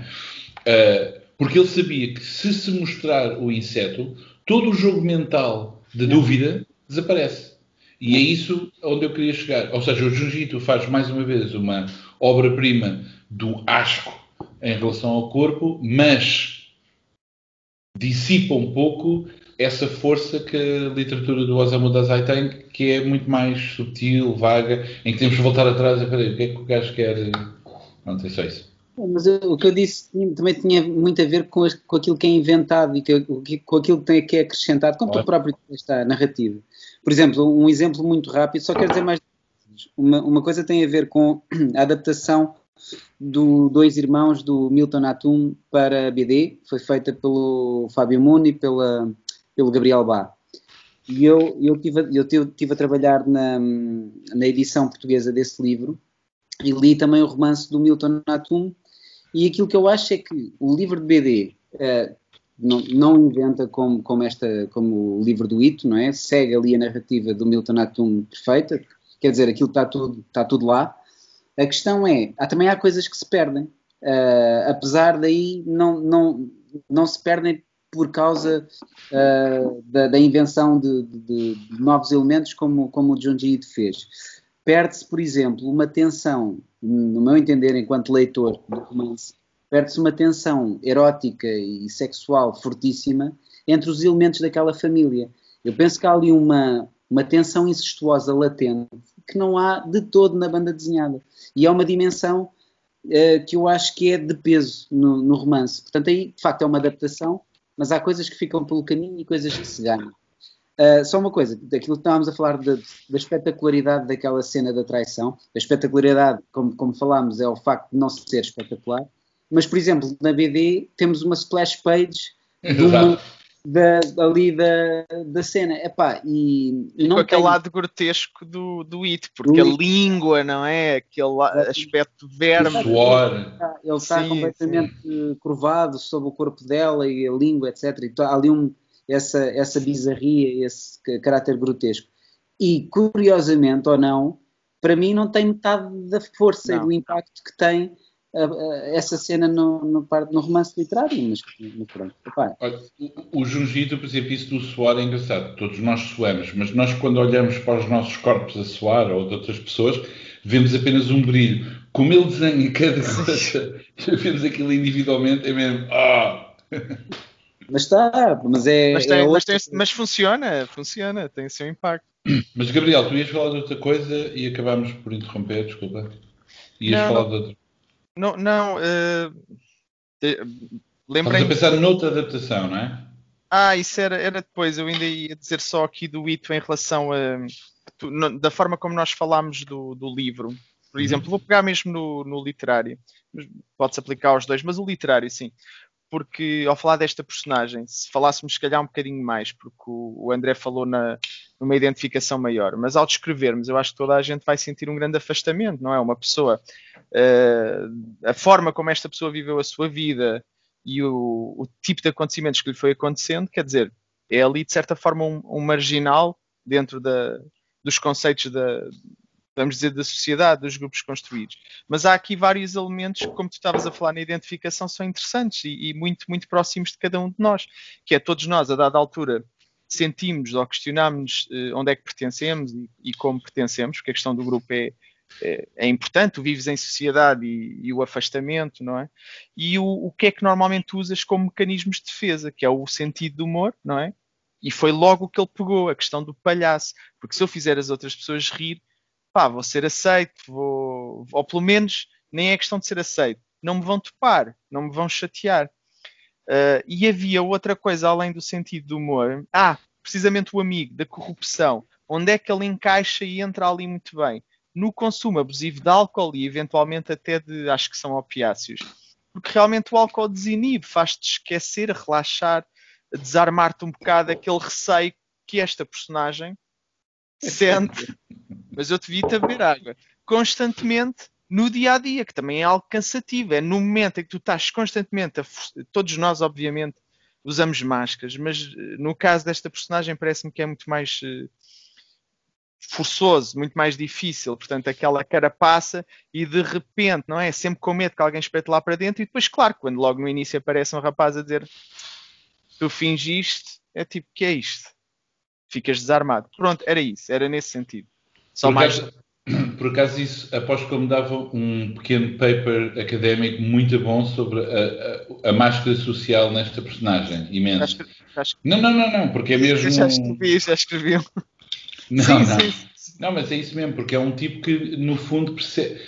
Uh, porque ele sabia que se se mostrar o inseto, todo o jogo mental de dúvida desaparece. E é isso onde eu queria chegar. Ou seja, o Jiu-Jitsu faz mais uma vez uma obra-prima do asco em relação ao corpo, mas dissipa um pouco essa força que a literatura do Osamu Dazai tem, que é muito mais sutil, vaga, em que temos que voltar atrás e peraí, o que é que o gajo quer? Não sei só isso. Mas o que eu disse também tinha muito a ver com, com aquilo que é inventado e que, com aquilo que, tem, que é acrescentado, como tu próprio está narrativa. Por exemplo, um exemplo muito rápido, só quero dizer mais. Uma, uma coisa tem a ver com a adaptação do Dois Irmãos do Milton Atum para BD, foi feita pelo Fábio Muni e pela, pelo Gabriel Bá. E eu, eu, tive, eu tive, tive a trabalhar na, na edição portuguesa desse livro e li também o romance do Milton Atum. E aquilo que eu acho é que o livro de BD eh, não, não, inventa como, como, esta, como o livro do Ito, não é? Segue ali a narrativa do Milton Atum perfeita, quer dizer, aquilo está tudo, está tudo lá, a questão é, há, também há coisas que se perdem. Uh, apesar daí não, não, não se perdem por causa uh, da, da, invenção de, de, de, novos elementos como, como o Junji Ito fez. Perde-se, por exemplo, uma tensão, no meu entender, enquanto leitor do romance, perde-se uma tensão erótica e sexual fortíssima entre os elementos daquela família. Eu penso que há ali uma, uma tensão incestuosa latente que não há de todo na banda desenhada. E é uma dimensão uh, que eu acho que é de peso no, no, romance. Portanto, aí de facto é uma adaptação, mas há coisas que ficam pelo caminho e coisas que se ganham. Uh, só uma coisa, daquilo que estávamos a falar da espetacularidade daquela cena da traição. A espetacularidade, como, como falámos, é o facto de não ser espetacular. Mas, por exemplo, na BD temos uma splash page de uma, da, ali da, da cena. Epá, e, e não com aquele lado grotesco do, do It, porque do a it. língua, não é? Aquele aspecto verme. Suor. Ele está sim, completamente sim. curvado sobre o corpo dela e a língua, etc. E há ali um, essa, essa bizarria, esse caráter grotesco. E, curiosamente ou não, para mim não tem metade da força não. e do impacto que tem essa cena no, no, no, romance literário, mas, mas pronto. Olha, o, o por exemplo, isso do suar é engraçado. Todos nós suamos, mas nós, quando olhamos para os nossos corpos a suar ou de outras pessoas, vemos apenas um brilho. Como ele desenha cada coisa, vemos aquilo individualmente, é mesmo. Ah! Mas está, mas é. Mas, tem, é mas, tem, mas, funciona, funciona, tem o seu impacto. Mas Gabriel, tu ias falar de outra coisa e acabámos por interromper, desculpa. Ias não, falar de outra. Não, não. Uh, lembrei. Estamos a pensar noutra adaptação, não é? Ah, isso era, era depois. Eu ainda ia dizer só aqui do Ito em relação a. da forma como nós falámos do, do livro. Por Uhum. exemplo, vou pegar mesmo no, no literário. Pode-se aplicar aos dois, mas o literário, sim. Porque ao falar desta personagem, se falássemos se calhar um bocadinho mais, porque o, André falou na, numa identificação maior, mas ao descrevermos, eu acho que toda a gente vai sentir um grande afastamento, não é? Uma pessoa, eh, a forma como esta pessoa viveu a sua vida e o, o tipo de acontecimentos que lhe foi acontecendo, quer dizer, é ali de certa forma um, um marginal dentro da, dos conceitos da, vamos dizer, da sociedade, dos grupos construídos. Mas há aqui vários elementos que, como tu estavas a falar na identificação, são interessantes e, e muito, muito próximos de cada um de nós, que é todos nós, a dada altura, sentimos ou questionamos eh, onde é que pertencemos e, e como pertencemos, porque a questão do grupo é, é, é importante, tu vives em sociedade e, e o afastamento, não é? E o, o que é que normalmente usas como mecanismos de defesa, que é o sentido do humor, não é? E foi logo o que ele pegou, a questão do palhaço, porque se eu fizer as outras pessoas rir, pá, vou ser aceito, vou, ou pelo menos nem é questão de ser aceito, não me vão topar, não me vão chatear. Uh, e havia outra coisa além do sentido do humor. Ah, precisamente o amigo, da corrupção. Onde é que ele encaixa e entra ali muito bem? No consumo abusivo de álcool e eventualmente até de, acho que são opiáceos. Porque realmente o álcool desinibe, faz-te esquecer, relaxar, desarmar-te um bocado aquele receio que esta personagem sente. Mas eu te vi a beber água. Constantemente no dia a dia, que também é algo cansativo. É no momento em que tu estás constantemente, a, todos nós, obviamente, usamos máscaras, mas no caso desta personagem, parece-me que é muito mais uh, forçoso, muito mais difícil. Portanto, aquela carapaça e de repente, não é? Sempre com medo que alguém espete lá para dentro. E depois, claro, quando logo no início aparece um rapaz a dizer tu fingiste, é tipo, que é isto? Ficas desarmado. Pronto, era isso, era nesse sentido. Só por mais. Acaso, por acaso, isso, aposto que eu me dava um pequeno paper académico muito bom sobre a, a, a máscara social nesta personagem. Imenso. Acho que... Não, não, não, não, porque é mesmo. Já escrevi, já escrevi. Não, sim, não. sim. Não, mas é isso mesmo, porque é um tipo que, no fundo, percebe,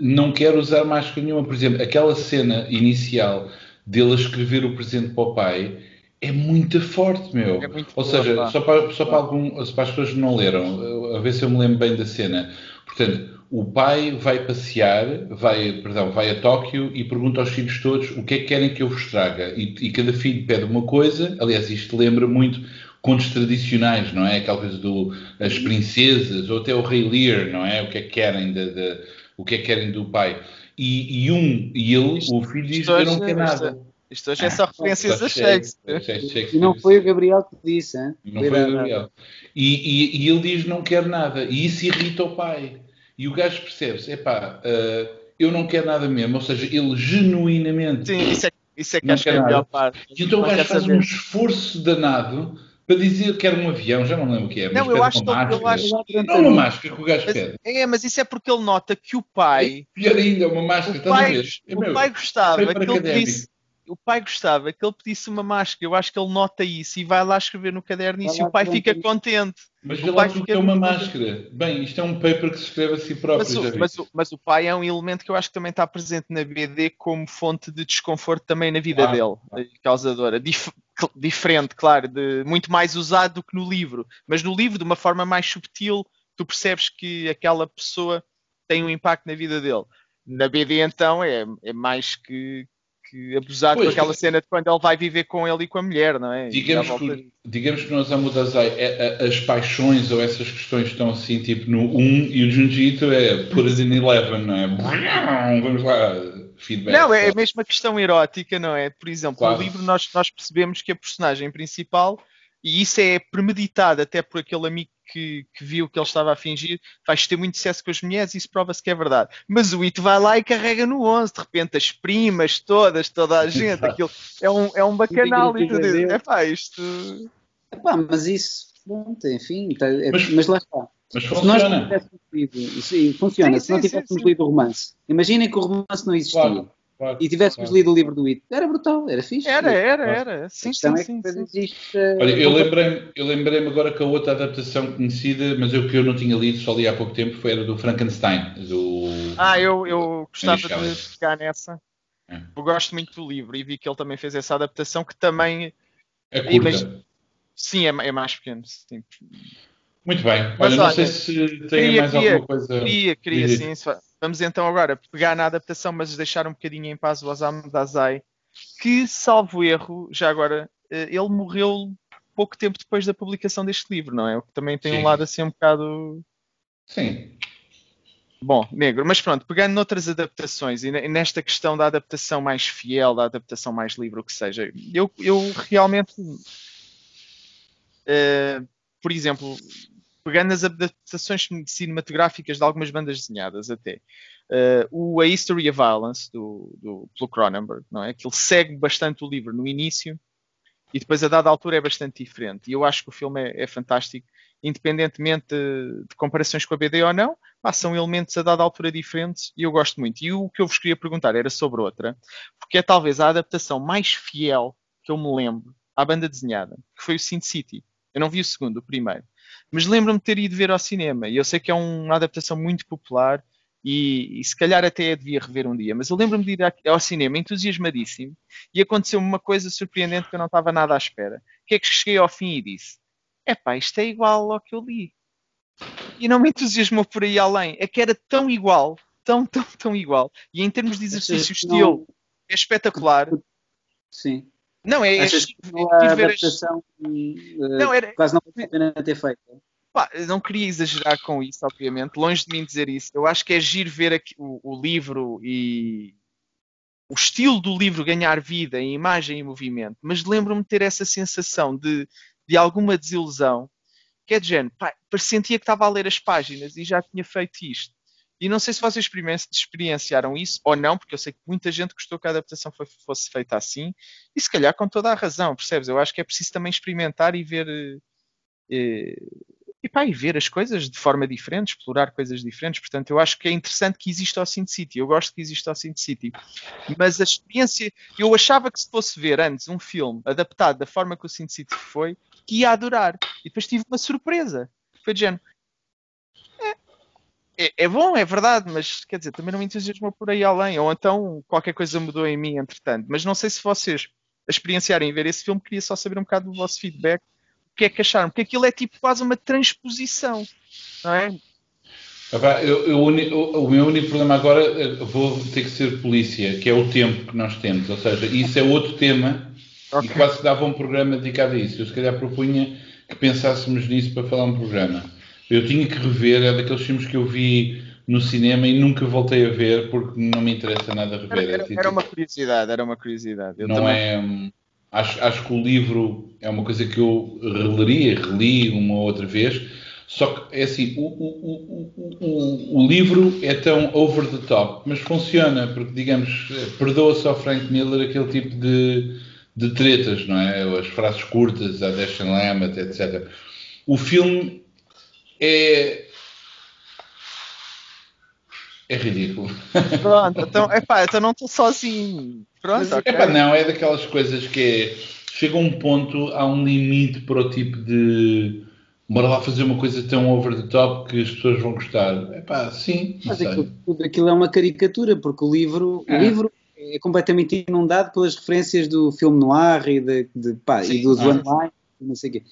não quer usar máscara nenhuma. Por exemplo, aquela cena inicial dele a escrever o presente para o pai é muito forte, meu. É muito Ou boa, seja, só para, só para, algum, para as pessoas que não leram, a ver se eu me lembro bem da cena. Portanto, o pai vai passear, vai, perdão, vai a Tóquio e pergunta aos filhos todos o que é que querem que eu vos traga. E, e cada filho pede uma coisa. Aliás, isto lembra muito contos tradicionais, não é? Aquela coisa do as princesas ou até o rei Lear, não é? O que é que querem de, de o que é que querem do pai. E, e um e ele, o filho diz isto eu não quero isto- nada. Isto hoje é só referências a Shakespeare. Shakespeare, E não foi o Gabriel que disse, hein? não foi o Gabriel. E, e, e ele diz não quer nada. E isso irrita o pai. E o gajo percebe-se, epá, uh, eu não quero nada mesmo. Ou seja, ele genuinamente. Sim, isso é, isso é que acho que é a melhor parte. E então o gajo faz saber. um esforço danado para dizer que quer um avião, já não lembro o que é, mas Não, eu acho uma que- eu máscara. acho- Não é uma máscara que o gajo Mas, pede. é, mas isso é porque ele nota que o pai, Pior ainda, uma máscara, o estás a pai, ver? É o meu, pai gostava que ele académico. O pai gostava que ele pedisse uma máscara. Eu acho que ele nota isso e vai lá escrever no caderno isso e o pai fica isso. contente. Mas o pai fica é uma máscara. Bem, isto é um paper que se escreve a si próprio. Mas o, mas, o, mas o pai é um elemento que eu acho que também está presente na BD como fonte de desconforto também na vida Claro, dele, eh, causadora. Dif- diferente, claro, de, muito mais usado do que no livro. Mas no livro, de uma forma mais subtil, tu percebes que aquela pessoa tem um impacto na vida dele. Na BD, então, é, é mais que, que abusado Pois, com aquela cena de quando ele vai viver com ele e com a mulher, não é? Digamos volta- que, digamos que no Osamu Dazai é- a- as paixões ou essas questões estão assim tipo no 1 e o Junjito é put it in 11, não é? Vamos lá, feedback. Não, é a mesma questão erótica, não é? Por exemplo, Claro. no livro nós, nós percebemos que a personagem principal, e isso é premeditado até por aquele amigo que, que viu que ele estava a fingir, vais ter muito sucesso com as mulheres, isso prova-se que é verdade. Mas o Ito vai lá e carrega no 11, de repente as primas todas, toda a gente, aquilo é um, é um bacanal e tudo isso. É pá, isto. Epá, mas isso, pronto, enfim, tá- é- Mas- mas, lá está. Mas Se nós funciona. tivéssemos lido, aí funciona, Sim, se não sim, tivéssemos sim, sim. lido o romance, imaginem que o romance não existia Claro, claro, e tivéssemos claro. lido o livro do It, era brutal, era fixe. Era, era, era. Sim, sim, é sim. sim. existe. uh, Olha, eu lembrei-me eu lembrei agora que a outra adaptação conhecida, mas eu que eu não tinha lido, só li há pouco tempo, foi a do Frankenstein. Do... Ah, eu, eu gostava de pegar nessa. É. Eu gosto muito do livro e vi que ele também fez essa adaptação que também É curta. Mas, sim, é, é, mais pequeno. Sim. Muito bem. Olha, Mas, não olha, sei se tem mais queria, alguma coisa. Queria, queria, sim. Vamos então agora pegar na adaptação, mas deixar um bocadinho em paz o Osamu Dazai, que, salvo erro, já agora, eh, ele morreu pouco tempo depois da publicação deste livro, não é? O que também tem sim. um lado assim um bocado. Sim. Bom, negro, mas pronto, pegando noutras adaptações e nesta questão da adaptação mais fiel, da adaptação mais livre, o que seja, eu, eu realmente, uh, por exemplo, pegando nas adaptações cinematográficas de algumas bandas desenhadas até, uh, o A History of Violence, do, do, pelo Cronenberg, não é? Que ele segue bastante o livro no início e depois a dada altura é bastante diferente. E eu acho que o filme é, é fantástico, independentemente de, de, comparações com a BD ou não, ah, são elementos a dada altura diferentes e eu gosto muito. E o que eu vos queria perguntar era sobre outra, porque é talvez a adaptação mais fiel que eu me lembro à banda desenhada, que foi o Sin City. Eu não vi o segundo, o primeiro. Mas lembro-me de ter ido ver ao cinema e eu sei que é uma adaptação muito popular e, e, se calhar até devia rever um dia, mas eu lembro-me de ir ao cinema entusiasmadíssimo e aconteceu-me uma coisa surpreendente que eu não estava nada à espera. O que é que cheguei ao fim e disse? Epá, isto é igual ao que eu li. E não me entusiasmou por aí além. É que era tão igual, tão, tão, tão igual. E em termos de exercício, o estilo é espetacular. Sim. Não, é. Achas que a adaptação as... não, era... quase não vale a pena ter feito? Pá, não queria exagerar com isso, obviamente, longe de mim dizer isso. Eu acho que é giro ver aqui, o, o, livro e o estilo do livro ganhar vida em imagem e movimento, mas lembro-me de ter essa sensação de, de alguma desilusão, que é de género, pá, sentia que estava a ler as páginas e já tinha feito isto. E não sei se vocês experienciaram isso ou não, porque eu sei que muita gente gostou que a adaptação fosse feita assim, e se calhar com toda a razão, percebes? Eu acho que é preciso também experimentar e ver. Eh, e, pá, e ver as coisas de forma diferente, explorar coisas diferentes. Portanto, eu acho que é interessante que exista o Sin City. Eu gosto que exista o Sin City. Mas a experiência, eu achava que se fosse ver antes um filme adaptado da forma que o Sin City foi, que ia adorar. E depois tive uma surpresa. Foi de género. É, é, bom, é verdade, mas quer dizer, também não me entusiasmou por aí além. Ou então qualquer coisa mudou em mim, entretanto. Mas não sei se vocês experienciarem ver esse filme, queria só saber um bocado do vosso feedback o que é que acharam? Porque aquilo é tipo quase uma transposição, não é? Eu, eu, o, meu único problema agora eh, vou ter que ser polícia, que é o tempo que nós temos. Ou seja, isso é outro tema okay. e quase que dava um programa dedicado a isso. Eu se calhar propunha que pensássemos nisso para falar um programa. Eu tinha que rever, é daqueles filmes que eu vi no cinema e nunca voltei a ver porque não me interessa nada rever. Era, era, era uma curiosidade, era uma curiosidade. Eu não também... é hum, Acho, acho que o livro é uma coisa que eu releria, reli uma outra vez, só que é assim, o, o, o, o, livro é tão over the top, mas funciona, porque digamos, perdoa-se ao Frank Miller aquele tipo de, de tretas, não é? As frases curtas, a Dashan Lammett, etc. O filme é. É ridículo. Pronto, então, epá, então não estou sozinho. Pronto, Mas, okay. não, é daquelas coisas que é, chega a um ponto, há um limite para o tipo de bora lá fazer uma coisa tão over the top que as pessoas vão gostar. Epá, sim. Mas aquilo, aquilo, é uma caricatura, porque o livro, é. o livro é completamente inundado pelas referências do filme noir e, de, de pá, e dos ah. one não sei o quê.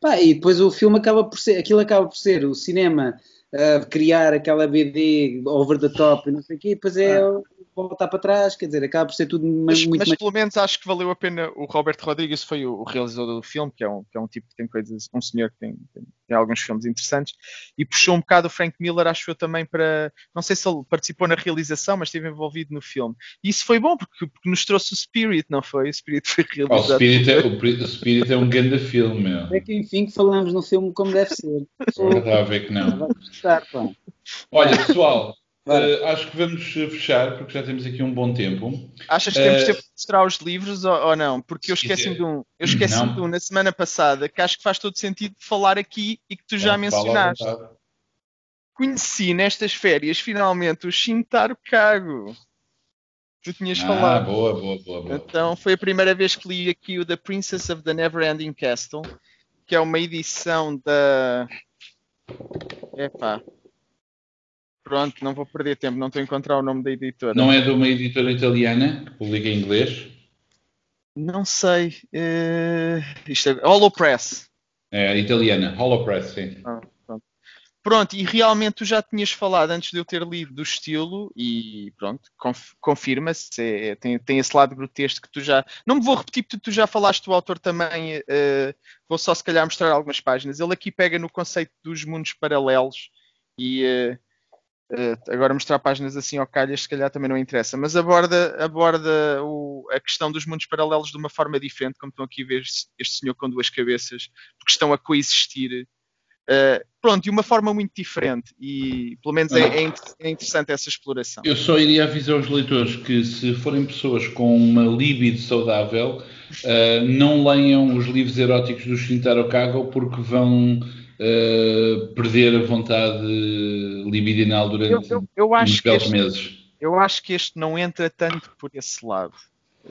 Pá, e depois o filme acaba por ser, aquilo acaba por ser o cinema uh, criar aquela BD over the top e não sei o quê, e depois é ah voltar para trás, quer dizer, acaba por ser tudo mas, muito mas mais... pelo menos acho que valeu a pena o Robert Rodrigues foi o, o realizador do filme, que é, um, que é um tipo que tem coisas, um senhor que tem, tem, tem, alguns filmes interessantes, e puxou um bocado o Frank Miller, acho eu também para, não sei se ele participou na realização, mas esteve envolvido no filme. E isso foi bom, porque, porque nos trouxe o Spirit, não foi? O Spirit foi realizado. Oh, o, Spirit é, o, o Spirit é um grande filme, meu. É que enfim que falamos no filme como deve ser. Estava a ver que não. Olha, pessoal, Uh, acho que vamos fechar, porque já temos aqui um bom tempo. Achas que temos uh, tempo de mostrar os livros ou, ou não? Porque eu esqueci de um, eu esqueci de um na semana passada que acho que faz todo sentido falar aqui e que tu já mencionaste. Conheci nestas férias finalmente o Shintaro Kago. Tu tinhas ah, falado. Boa, boa, boa, boa. Então foi a primeira vez que li aqui o The Princess of the Neverending Castle, que é uma edição da. Epá, Pronto, não vou perder tempo, não estou a encontrar o nome da editora. Não é de uma editora italiana que publica em inglês? Não sei. Uh, isto é Holopress. É, italiana, Holopress, sim. Ah, pronto. e realmente tu já tinhas falado antes de eu ter lido do estilo, e pronto, conf, confirma-se, é, tem, tem esse lado grotesco que tu já. Não me vou repetir porque tu já falaste, o autor também, uh, vou só se calhar mostrar algumas páginas. Ele aqui pega no conceito dos mundos paralelos e. Uh, Uh, agora mostrar páginas assim ao calhas se calhar também não interessa, mas aborda, aborda o, a questão dos mundos paralelos de uma forma diferente, como estão aqui a ver este senhor com duas cabeças, porque estão a coexistir. Uh, pronto, de uma forma muito diferente e pelo menos é, é, é, interessante essa exploração. Eu só iria avisar os leitores que se forem pessoas com uma libido saudável, uh, não leiam os livros eróticos do Shintaro Kago porque vão uh, perder a vontade libidinal durante eu, eu, eu uns belos meses. Eu acho que este não entra tanto por esse lado.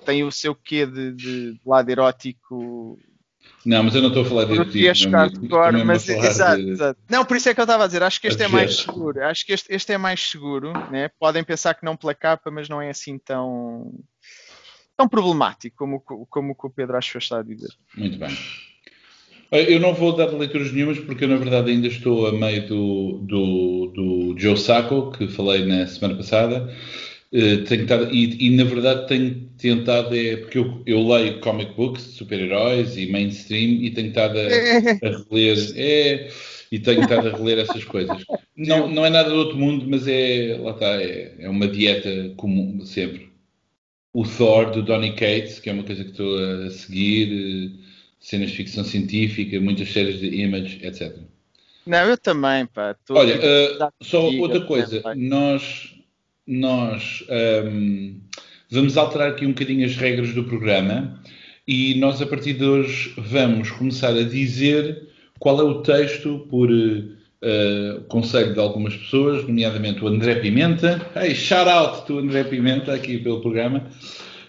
Tem o seu quê de, de lado erótico não, mas eu não estou a falar de erotismo. Agora, mas, exato, de... exato. Não, por isso é que eu estava a dizer. Acho que este é mais seguro. Acho que este, este é mais seguro. Né? Podem pensar que não pela capa, mas não é assim tão, tão problemático como, como o que o Pedro acho que está a dizer. Muito bem. Eu não vou dar leituras nenhumas porque eu, na verdade, ainda estou a meio do, do, do Joe Sacco, que falei na semana passada. Uh, tenho estado, e, e, na verdade tenho tentado, é, porque eu, eu leio comic books de super-heróis e mainstream e tenho estado a, a reler, é, e tenho estado a reler essas coisas. Não, não é nada do outro mundo, mas é, lá está, é, é uma dieta comum sempre. O Thor do Donny Cates, que é uma coisa que estou a seguir, cenas de ficção científica, muitas séries de image, etc. Não, eu também, pá. Olha, uh, só outra coisa, nós, nós um, vamos alterar aqui um bocadinho as regras do programa e nós a partir de hoje vamos começar a dizer qual é o texto por uh, conselho de algumas pessoas, nomeadamente o André Pimenta. Hey, shout out to André Pimenta aqui pelo programa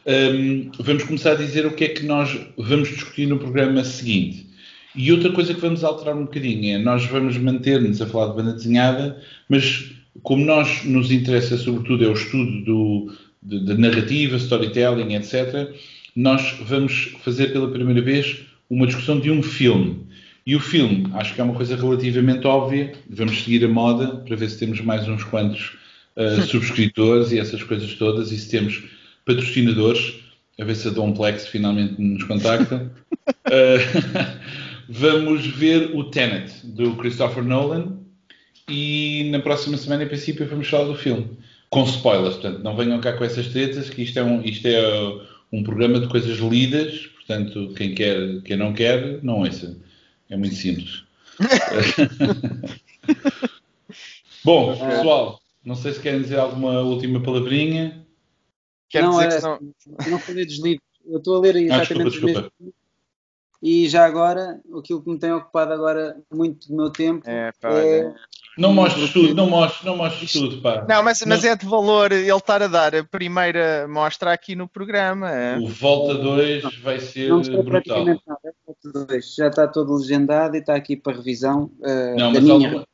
um, vamos começar a dizer o que é que nós vamos discutir no programa seguinte. E outra coisa que vamos alterar um bocadinho é nós vamos manter-nos a falar de banda desenhada, mas como nós nos interessa sobretudo é o estudo do, de, de narrativa, storytelling, etc., nós vamos fazer pela primeira vez uma discussão de um filme. E o filme, acho que é uma coisa relativamente óbvia, vamos seguir a moda para ver se temos mais uns quantos uh, subscritores e essas coisas todas, e se temos patrocinadores, a ver se a Domplex finalmente nos contacta. uh, vamos ver o Tenet, do Christopher Nolan, e na próxima semana, em princípio, vamos falar do filme. Com spoilers, portanto, não venham cá com essas tretas, que isto é um, isto é um programa de coisas lidas, portanto, quem quer, quem não quer, não ouça. É muito simples. Bom, pessoal, não sei se querem dizer alguma última palavrinha. Quer não, dizer que não... Não falei dos livros. Eu estou a ler exatamente ah, desculpa, desculpa. os mesmos. E já agora, aquilo que me tem ocupado agora muito do meu tempo é, pá, é... Não mostres tudo, não mostres, não mostres tudo, pá. Não, mas, mas é de valor ele estar a dar a primeira mostra aqui no programa. É. O Volta 2 vai ser não brutal. Nada, é Volta 2. Já está todo legendado e está aqui para revisão. Uh, não, mas minha... alguma...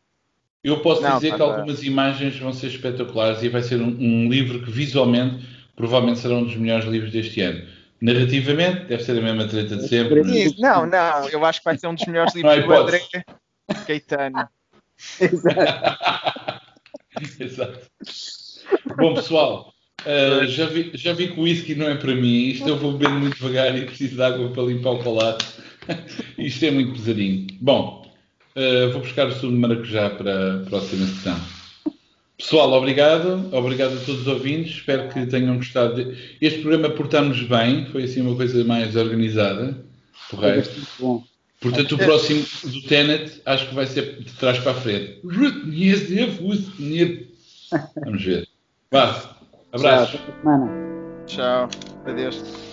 eu posso não, dizer pá, que algumas imagens vão ser espetaculares e vai ser um, um livro que visualmente provavelmente será um dos melhores livros deste ano. Narrativamente, deve ser a mesma treta de sempre. Não, não, eu acho que vai ser um dos melhores livros do André Caetano. Exato. Exato. Bom, pessoal, uh, já, vi, já vi que o whisky não é para mim. Isto eu vou beber muito devagar e preciso de água para limpar o colato. Isto é muito pesadinho. Bom, uh, vou buscar o sumo de maracujá para a próxima sessão. Pessoal, obrigado. Obrigado a todos os ouvintes. Espero que tenham gostado. De... Este programa portámos bem. Foi assim uma coisa mais organizada. Correto? Bom. Portanto, o próximo do Tenet acho que vai ser de trás para a frente. Vamos ver. Vá. Abraço. Tchau. Tchau. Adeus.